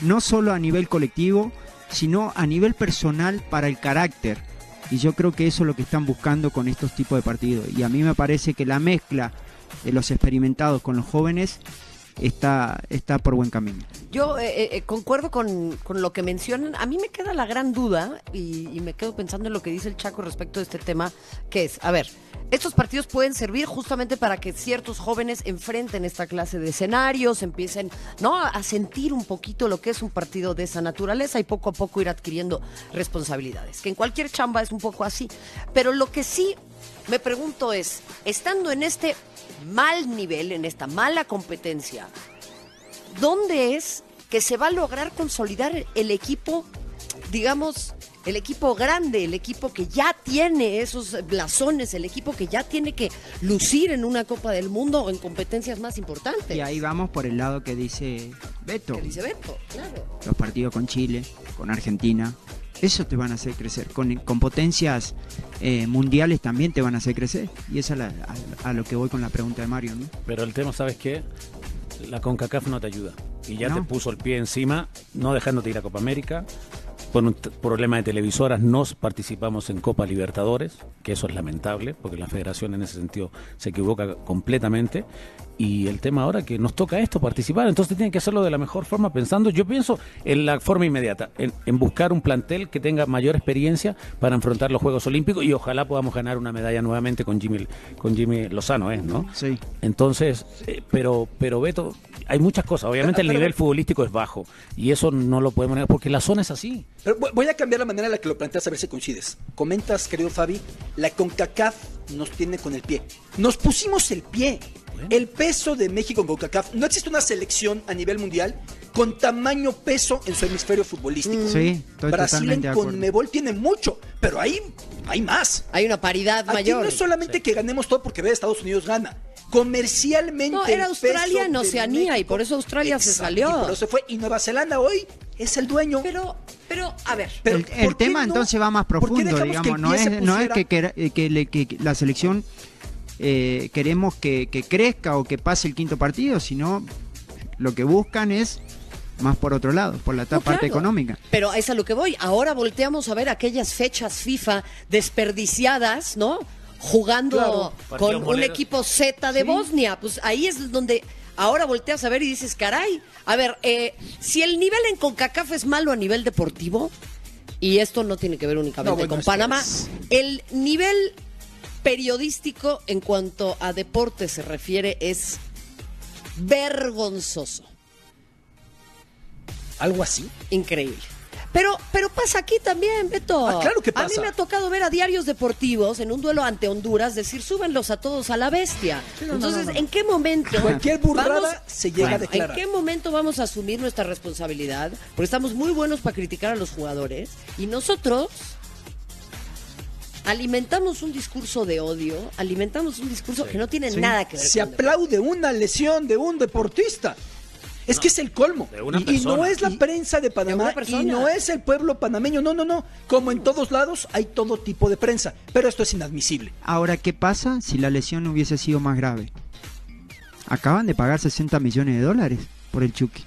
no solo a nivel colectivo, sino a nivel personal para el carácter. Y yo creo que eso es lo que están buscando con estos tipos de partidos. Y a mí me parece que la mezcla los experimentados con los jóvenes está, está por buen camino. Yo eh, eh, concuerdo con, con lo que mencionan. A mí me queda la gran duda y, me quedo pensando en lo que dice el Chaco respecto de este tema, que es, a ver, estos partidos pueden servir justamente para que ciertos jóvenes enfrenten esta clase de escenarios, empiecen ¿no? a sentir un poquito lo que es un partido de esa naturaleza y poco a poco ir adquiriendo responsabilidades, que en cualquier chamba es un poco así. Pero lo que sí me pregunto es, estando en este mal nivel, en esta mala competencia, ¿dónde es que se va a lograr consolidar el equipo, digamos, el equipo grande, el equipo que ya tiene esos blasones, el equipo que ya tiene que lucir en una Copa del Mundo o en competencias más importantes? Y ahí vamos por el lado que dice Beto. Que dice Beto, claro. Los partidos con Chile, con Argentina. Eso te van a hacer crecer. Con, con potencias eh, mundiales también te van a hacer crecer. Y eso es la- a, a lo que voy con la pregunta de Mario. ¿no? Pero el tema, ¿sabes qué? La CONCACAF no te ayuda. Y ya No. te puso el pie encima, no dejándote ir a Copa América. Por un problema de televisoras, no participamos en Copa Libertadores, que eso es lamentable, porque la federación en ese sentido se equivoca completamente. Y el tema ahora que nos toca esto, participar, entonces tienen que hacerlo de la mejor forma, pensando, yo pienso en la forma inmediata, en, en buscar un plantel que tenga mayor experiencia para enfrentar los Juegos Olímpicos y ojalá podamos ganar una medalla nuevamente con Jimmy, con Jimmy Lozano, ¿eh? ¿no? Sí. Entonces, eh, pero, pero Beto, hay muchas cosas. Obviamente el Pero- nivel futbolístico es bajo y eso no lo podemos negar porque la zona es así. Pero voy a cambiar la manera en la que lo planteas a ver si coincides. Comentas, querido Fabi, la CONCACAF nos tiene con el pie. Nos pusimos el pie. El peso de México en CONCACAF. No existe una selección a nivel mundial con tamaño peso en su hemisferio futbolístico. Sí, estoy Brasil en. Conmebol tiene mucho, pero hay, hay más. Hay una paridad Aquí mayor. no es solamente que ganemos todo porque ve Estados Unidos gana. Comercialmente. No, era Australia en Oceanía y por eso Australia se salió. Y por eso fue. Y Nueva Zelanda hoy es el dueño. Pero, pero, a ver. Pero, el, ¿por el qué tema no? entonces va más ¿Por qué profundo, digamos. No es, no que la selección eh, queremos que, que crezca o que pase el quinto partido, sino lo que buscan es más por otro lado, por la No, parte claro. económica. Pero es a lo que voy. Ahora volteamos a ver aquellas fechas FIFA desperdiciadas, ¿no? Jugando Claro. con un equipo Z de Bosnia. Pues ahí es donde ahora volteas a ver y dices, caray. A ver, eh, si el nivel en CONCACAF es malo a nivel deportivo, y esto no tiene que ver únicamente No, bueno, con Panamá, es- el nivel periodístico en cuanto a deporte se refiere es vergonzoso. Algo así. Increíble. Pero, pero pasa aquí también, Beto. Ah, claro que A mí pasa. me ha tocado ver a diarios deportivos en un duelo ante Honduras decir súbenlos a todos a la bestia. no, Entonces, no, no. ¿en qué momento? Cualquier burrada vamos- se llega a Bueno, declarar. ¿En qué momento vamos a asumir nuestra responsabilidad? Porque estamos muy buenos para criticar a los jugadores y nosotros alimentamos un discurso de odio, alimentamos un discurso que no tiene Sí. nada que ver Se con aplaude una lesión de un deportista. Es que es el colmo. de una y, y no es la prensa de Panamá y no es el pueblo panameño. No, no, no. Como en todos lados hay todo tipo de prensa. Pero esto es inadmisible. Ahora, ¿qué pasa si la lesión hubiese sido más grave? Acaban de pagar 60 millones de dólares por el Chucky.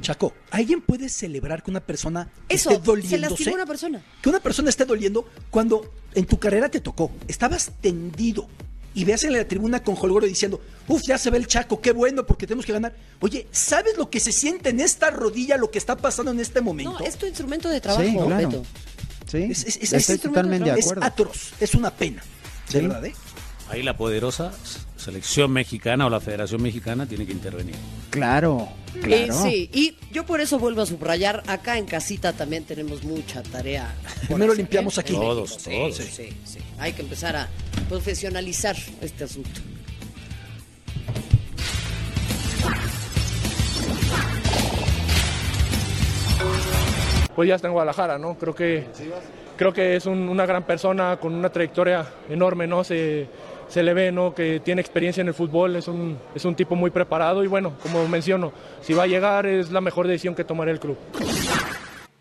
Chaco, ¿alguien puede celebrar que una persona Eso, esté se doliéndose? lastimó una persona. Que una persona esté doliendo cuando en tu carrera te tocó. Estabas tendido. Y veas en la tribuna con Holgoro diciendo, uf, ya se ve el Chaco, qué bueno, porque tenemos que ganar. Oye, ¿sabes lo que se siente en esta rodilla, lo que está pasando en este momento? No, es tu instrumento de trabajo, Sí, claro. Beto. Sí, Es, es- es- estoy es- totalmente de es acuerdo. atroz, es una pena. De Sí. verdad, ¿eh? Ahí la poderosa selección mexicana o la Federación Mexicana tiene que intervenir. Claro, Y claro. sí, y yo por eso vuelvo a subrayar, acá en casita también tenemos mucha tarea. Primero limpiamos ¿eh? aquí. Todos, México, sí, todos. Sí, sí, Hay que empezar a profesionalizar este asunto. pues ya está en Guadalajara, ¿no? Creo que, creo que es un- una gran persona con una trayectoria enorme, ¿no? Se, se le ve, ¿no? Que tiene experiencia en el fútbol, es un, es un tipo muy preparado y bueno, como menciono, si va a llegar es la mejor decisión que tomará el club.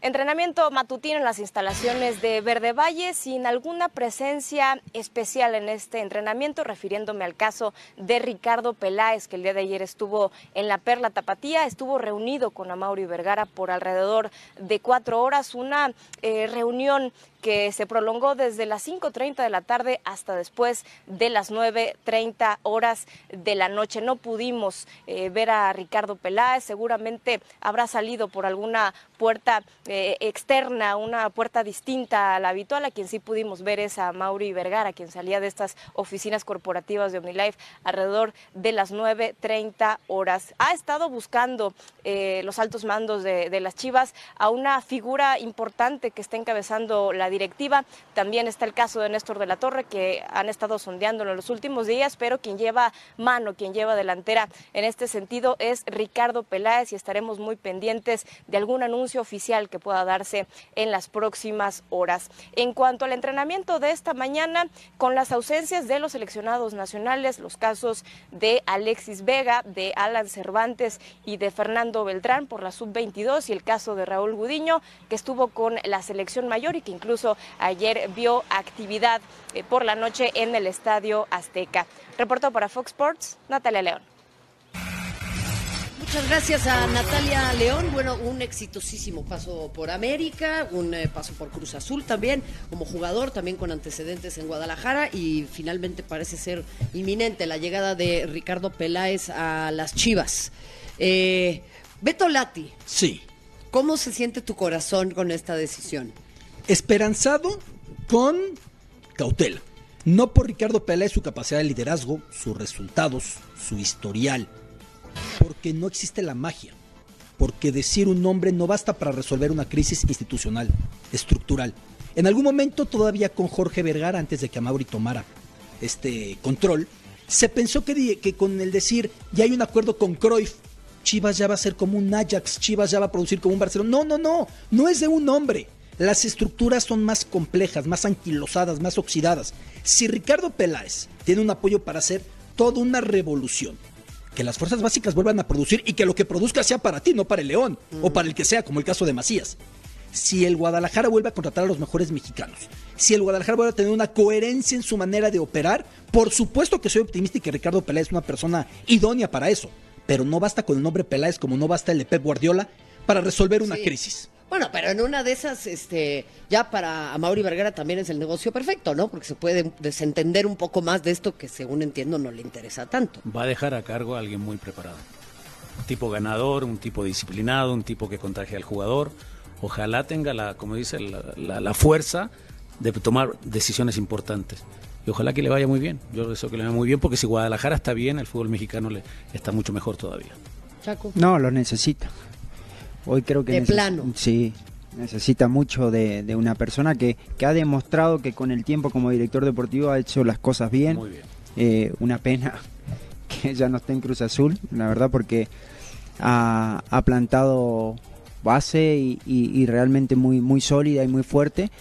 Entrenamiento matutino en las instalaciones de Verde Valle sin alguna presencia especial en este entrenamiento, refiriéndome al caso de Ricardo Peláez, que el día de ayer estuvo en la Perla Tapatía, estuvo reunido con Amaury Vergara por alrededor de cuatro horas, una eh, reunión que se prolongó desde las 5.30 de la tarde hasta después de las 9.30 horas de la noche. No pudimos eh, ver a Ricardo Peláez, seguramente habrá salido por alguna puerta eh, externa, una puerta distinta a la habitual. A quien sí pudimos ver es a Mauri Vergara, quien salía de estas oficinas corporativas de OmniLife alrededor de las 9.30 horas. Ha estado buscando eh, los altos mandos de, de las Chivas a una figura importante que está encabezando la directiva. También está el caso de Néstor de la Torre, que han estado sondeándolo en los últimos días, pero quien lleva mano, quien lleva delantera en este sentido es Ricardo Peláez y estaremos muy pendientes de algún anuncio oficial que pueda darse en las próximas horas. En cuanto al entrenamiento de esta mañana, con las ausencias de los seleccionados nacionales, los casos de Alexis Vega, de Alan Cervantes y de Fernando Beltrán por la sub-22 y el caso de Raúl Gudiño, que estuvo con la selección mayor y que incluso ayer vio actividad eh, por la noche en el Estadio Azteca. Reportó para Fox Sports, Natalia León. Muchas gracias a Natalia León. Bueno, un exitosísimo paso por América, un eh, paso por Cruz Azul también, como jugador, también con antecedentes en Guadalajara y finalmente parece ser inminente la llegada de Ricardo Peláez a las Chivas. Eh, Beto Lati. Sí. ¿Cómo se siente tu corazón con esta decisión? Esperanzado con cautela. No por Ricardo Peláez su capacidad de liderazgo, sus resultados, su historial. Porque no existe la magia. Porque decir un nombre no basta para resolver una crisis institucional, estructural. En algún momento, todavía con Jorge Vergara, antes de que Amauri tomara este control, se pensó que, que con el decir ya hay un acuerdo con Cruyff, Chivas ya va a ser como un Ajax, Chivas ya va a producir como un Barcelona. No, no, no, no es de un hombre. Las estructuras son más complejas, más anquilosadas, más oxidadas. Si Ricardo Peláez tiene un apoyo para hacer toda una revolución, que las fuerzas básicas vuelvan a producir y que lo que produzca sea para ti, no para el León o para el que sea, como el caso de Macías. Si el Guadalajara vuelve a contratar a los mejores mexicanos, si el Guadalajara vuelve a tener una coherencia en su manera de operar, por supuesto que soy optimista y que Ricardo Peláez es una persona idónea para eso. Pero no basta con el nombre Peláez como no basta el de Pep Guardiola para resolver una Sí. crisis. Bueno, pero en una de esas, este, ya para Mauri Vergara también es el negocio perfecto, ¿no? Porque se puede desentender un poco más de esto que, según entiendo, no le interesa tanto. Va a dejar a cargo a alguien muy preparado. Un tipo ganador, un tipo disciplinado, un tipo que contagie al jugador. Ojalá tenga la, como dice, la, la- la fuerza de tomar decisiones importantes. Y ojalá que le vaya muy bien. Yo deseo que le vaya muy bien porque si Guadalajara está bien, el fútbol mexicano le está mucho mejor todavía. Chaco. No, lo necesita. Hoy creo que De plano. Sí, necesita mucho de, de una persona que, que ha demostrado que con el tiempo como director deportivo ha hecho las cosas bien. Muy bien. Eh, una pena que ya no esté en Cruz Azul, la verdad, porque ha, ha plantado base y, y- y realmente muy, muy sólida y muy fuerte.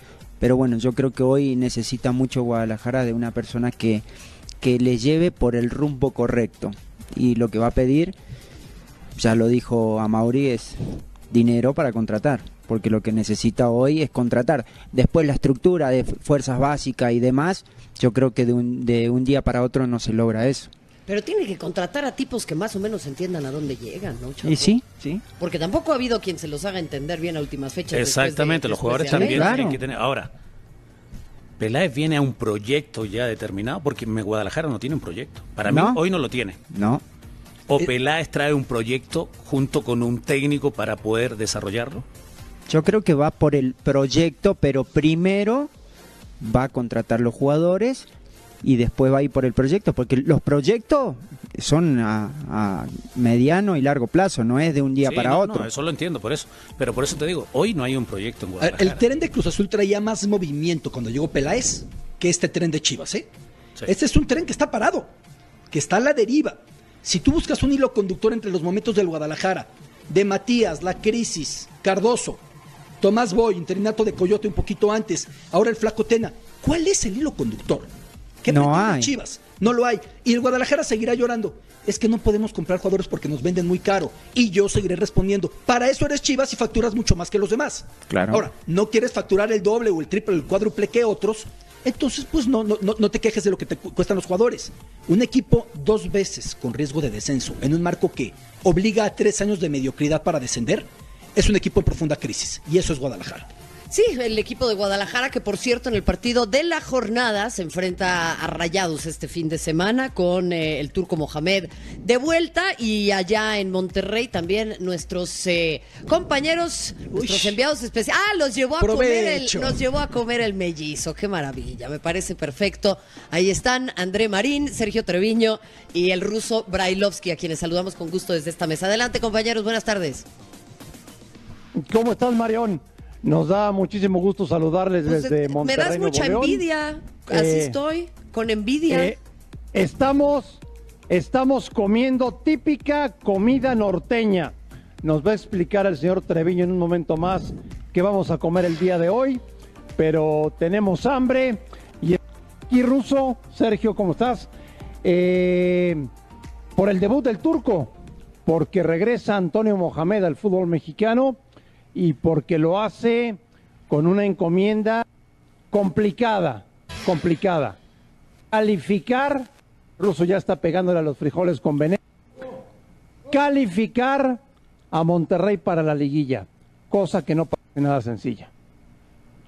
Pero bueno, yo creo que hoy necesita mucho Guadalajara de una persona que, que le lleve por el rumbo correcto. Y lo que va a pedir, ya lo dijo a Mauri, es dinero para contratar. Porque lo que necesita hoy es contratar. Después la estructura de fu- fuerzas básicas y demás, yo creo que de un, de un día para otro no se logra eso. Pero tiene que contratar a tipos que más o menos entiendan a dónde llegan, ¿no, Chaco? Y sí, sí. Porque tampoco ha habido quien se los haga entender bien a últimas fechas. de- Exactamente, los después jugadores de también tienen que tener. Ahora, Peláez viene a un proyecto ya determinado porque me- Guadalajara no tiene un proyecto. Para No. mí, hoy no lo tiene. No. O Peláez trae un proyecto junto con un técnico para poder desarrollarlo. Yo creo que va por el proyecto, pero primero va a contratar los jugadores y después va a ir por el proyecto, porque los proyectos son a, a mediano y largo plazo, no es de un día Sí, para no, otro. No, eso lo entiendo, por eso. Pero por eso te digo, hoy no hay un proyecto en ver, Guadalajara. El tren de Cruz Azul traía más movimiento cuando llegó Peláez que este tren de Chivas, ¿eh? Este es un tren que está parado, que está a la deriva. Si tú buscas un hilo conductor entre los momentos del Guadalajara, de Matías, la crisis, Cardoso, Tomás Boy, interinato de Coyote un poquito antes, ahora el Flaco Tena, ¿cuál es el hilo conductor? ¿Qué No hay. Chivas? No lo hay. Y el Guadalajara seguirá llorando. Es que no podemos comprar jugadores porque nos venden muy caro. Y yo seguiré respondiendo. Para eso eres Chivas y facturas mucho más que los demás. Claro. Ahora, no quieres facturar el doble o el triple o el cuádruple que otros. Entonces, pues no, no, no, te quejes de lo que te cu- cuestan los jugadores. Un equipo dos veces con riesgo de descenso en un marco que obliga a tres años de mediocridad para descender, es un equipo en profunda crisis. Y eso es Guadalajara. Sí, el equipo de Guadalajara, que por cierto en el partido de la jornada se enfrenta a Rayados este fin de semana con eh, el turco Mohamed de vuelta y allá en Monterrey también nuestros eh, compañeros, nuestros enviados especiales. Ah, los llevó a comer el, Provecho. nos llevó a comer el mellizo, qué maravilla, me parece perfecto. Ahí están André Marín, Sergio Treviño y el ruso Brailovsky, a quienes saludamos con gusto desde esta mesa. Adelante compañeros, buenas tardes. ¿Cómo estás, Marión? Nos da muchísimo gusto saludarles Pues, desde eh, Monterrey. me das Nuevo mucha León. envidia, así Eh, estoy, con envidia. eh, estamos, estamos comiendo típica comida norteña. Nos va a explicar el señor Treviño en un momento más qué vamos a comer el día de hoy, pero tenemos hambre. Y aquí, Ruso, Sergio, ¿cómo estás? Eh, por el debut del turco, porque regresa Antonio Mohamed al fútbol mexicano y porque lo hace con una encomienda complicada, complicada. Calificar, Russo ya está pegándole a los frijoles con veneno, calificar a Monterrey para la liguilla, cosa que no parece nada sencilla.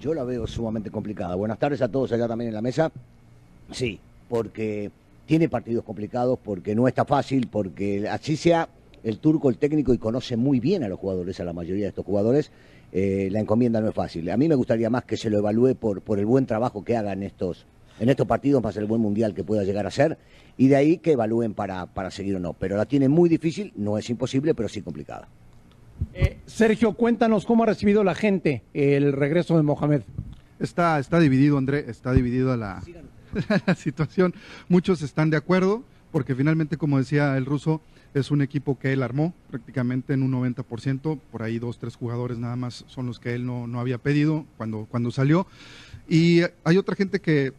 Yo la veo sumamente complicada. Buenas tardes a todos allá también en la mesa. Sí, porque tiene partidos complicados, porque no está fácil, porque así sea el turco, el técnico, y conoce muy bien a los jugadores, a la mayoría de estos jugadores, eh, la encomienda no es fácil. A mí me gustaría más que se lo evalúe por, por el buen trabajo que haga en estos, en estos partidos, más el buen mundial que pueda llegar a ser, y de ahí que evalúen para, para seguir o no. Pero la tiene muy difícil, no es imposible, pero sí complicada. Sergio, cuéntanos cómo ha recibido la gente el regreso de Mohamed. Está, está dividido, André, está dividido la, la situación. Muchos están de acuerdo, porque finalmente, como decía el ruso, es un equipo que él armó prácticamente en un 90%, por ahí dos, tres jugadores nada más son los que él no, no había pedido cuando, cuando salió. Y hay otra gente que,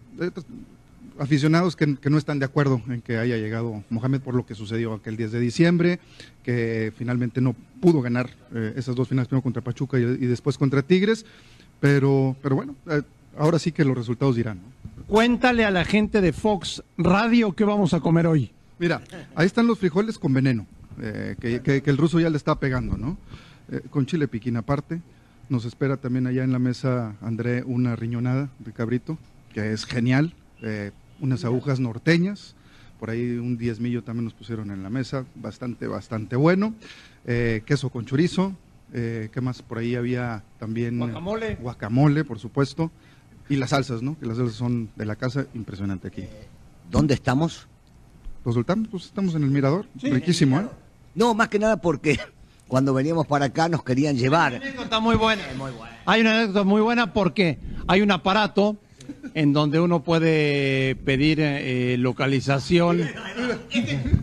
aficionados que, no están de acuerdo en que haya llegado Mohamed por lo que sucedió aquel 10 de diciembre, que finalmente no pudo ganar eh, esas dos finales, primero contra Pachuca y, después contra Tigres, pero, pero bueno, eh, ahora sí que los resultados dirán. Cuéntale a la gente de Fox Radio qué vamos a comer hoy. Mira, ahí están los frijoles con veneno, eh, que, que- que el ruso ya le está pegando, ¿no? Eh, con chile piquín aparte. Nos espera también allá en la mesa, André, una riñonada de cabrito, que es genial. eh, unas agujas norteñas, por ahí un diezmillo también nos pusieron en la mesa, bastante, bastante bueno. Eh, queso con chorizo, eh, ¿qué más? Por ahí había también... eh, Guacamole. Guacamole, por supuesto. Y las salsas, ¿no? Que las salsas son de la casa, impresionante aquí. ¿Dónde estamos? Los pues estamos en el mirador, riquísimo, ¿eh? No, más que nada porque cuando veníamos para acá nos querían llevar. Está muy buena. Hay una anécdota muy buena porque hay un aparato en donde uno puede pedir eh, localización.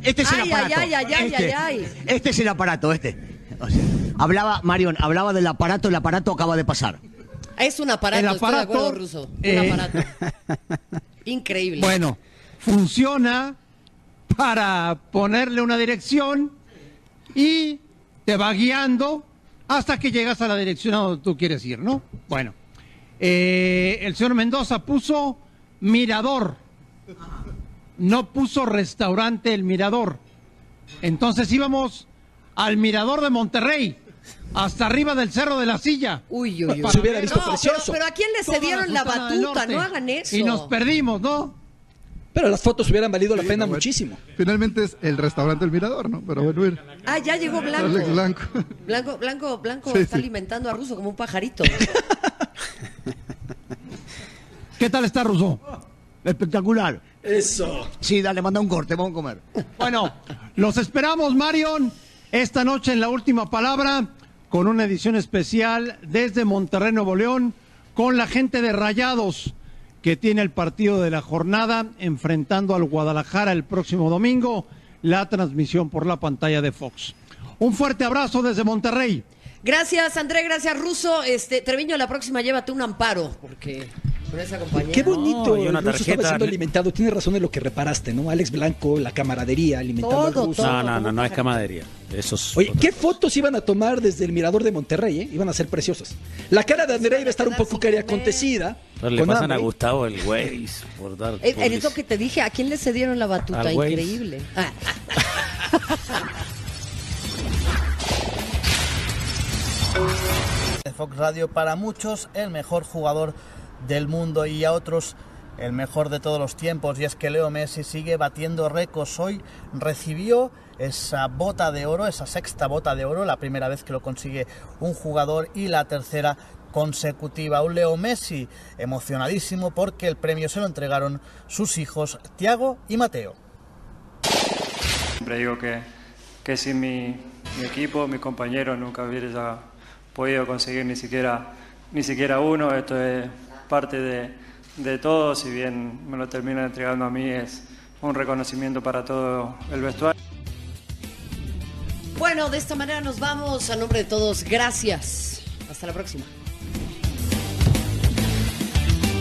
Este es el aparato. ay, ay, ay, ay, este, ay, ay. este es el aparato, este. O sea, hablaba, Marion, hablaba del aparato, el aparato acaba de pasar. Es un aparato, El estoy de aparato, acuerdo, Ruso. Un eh, aparato. Increíble. Bueno, funciona para ponerle una dirección y te va guiando hasta que llegas a la dirección a donde tú quieres ir, ¿no? Bueno, eh, el señor Mendoza puso mirador, no puso restaurante el mirador. Entonces íbamos al mirador de Monterrey, hasta arriba del Cerro de la Silla. Uy, uy, uy. Se hubiera ver visto No, pero, precioso. pero ¿a quién le cedieron la batuta? No hagan eso. Y nos perdimos, ¿no? Pero las fotos hubieran valido la Sí, pena muchísimo. Finalmente es el restaurante El Mirador, ¿no? Pero bueno, ir. Ah, ya llegó Blanco. Alex Blanco. Blanco, Blanco, Blanco Sí, está sí. alimentando a Ruso como un pajarito. ¿Qué tal está, Russo? Espectacular. Eso. Sí, dale, manda un corte, vamos a comer. Bueno, los esperamos, Marion, esta noche en la última palabra, con una edición especial desde Monterrey, Nuevo León, con la gente de Rayados, que tiene el partido de la jornada, enfrentando al Guadalajara el próximo domingo, la transmisión por la pantalla de Fox. Un fuerte abrazo desde Monterrey. Gracias, André, gracias, Ruso. Este, Treviño, la próxima llévate un amparo, porque esa compañía. Qué bonito, No, y una el ruso estaba tarjeta. siendo alimentado. Tiene razón en lo que reparaste, ¿no? Alex Blanco, la camaradería, alimentando al ruso. No, no, no, no es camaradería. Eso es Oye, ¿qué fotos iban a tomar desde el mirador de Monterrey? Eh? Iban a ser preciosas. La cara de Andrea iba a estar un poco acontecida. Pero le pasan a. Gustavo el güey por dar. Es lo que te dije, ¿a quién le cedieron la batuta? Al. Increíble. Ah. de Fox Radio para muchos el mejor jugador del mundo y a otros el mejor de todos los tiempos. Y es que Leo Messi sigue batiendo récords hoy. Recibió esa bota de oro esa sexta bota de oro la primera vez que lo consigue un jugador y la tercera consecutiva. Un Leo Messi emocionadísimo porque el premio se lo entregaron sus hijos Tiago y Mateo. Siempre digo que, que sin mi, equipo, mis compañeros, nunca hubiera podido conseguir ni siquiera, ni siquiera uno. Esto es parte de, de todo. Si bien me lo terminan entregando a mí, es un reconocimiento para todo el vestuario. Bueno, de esta manera nos vamos. A nombre de todos, gracias. Hasta la próxima.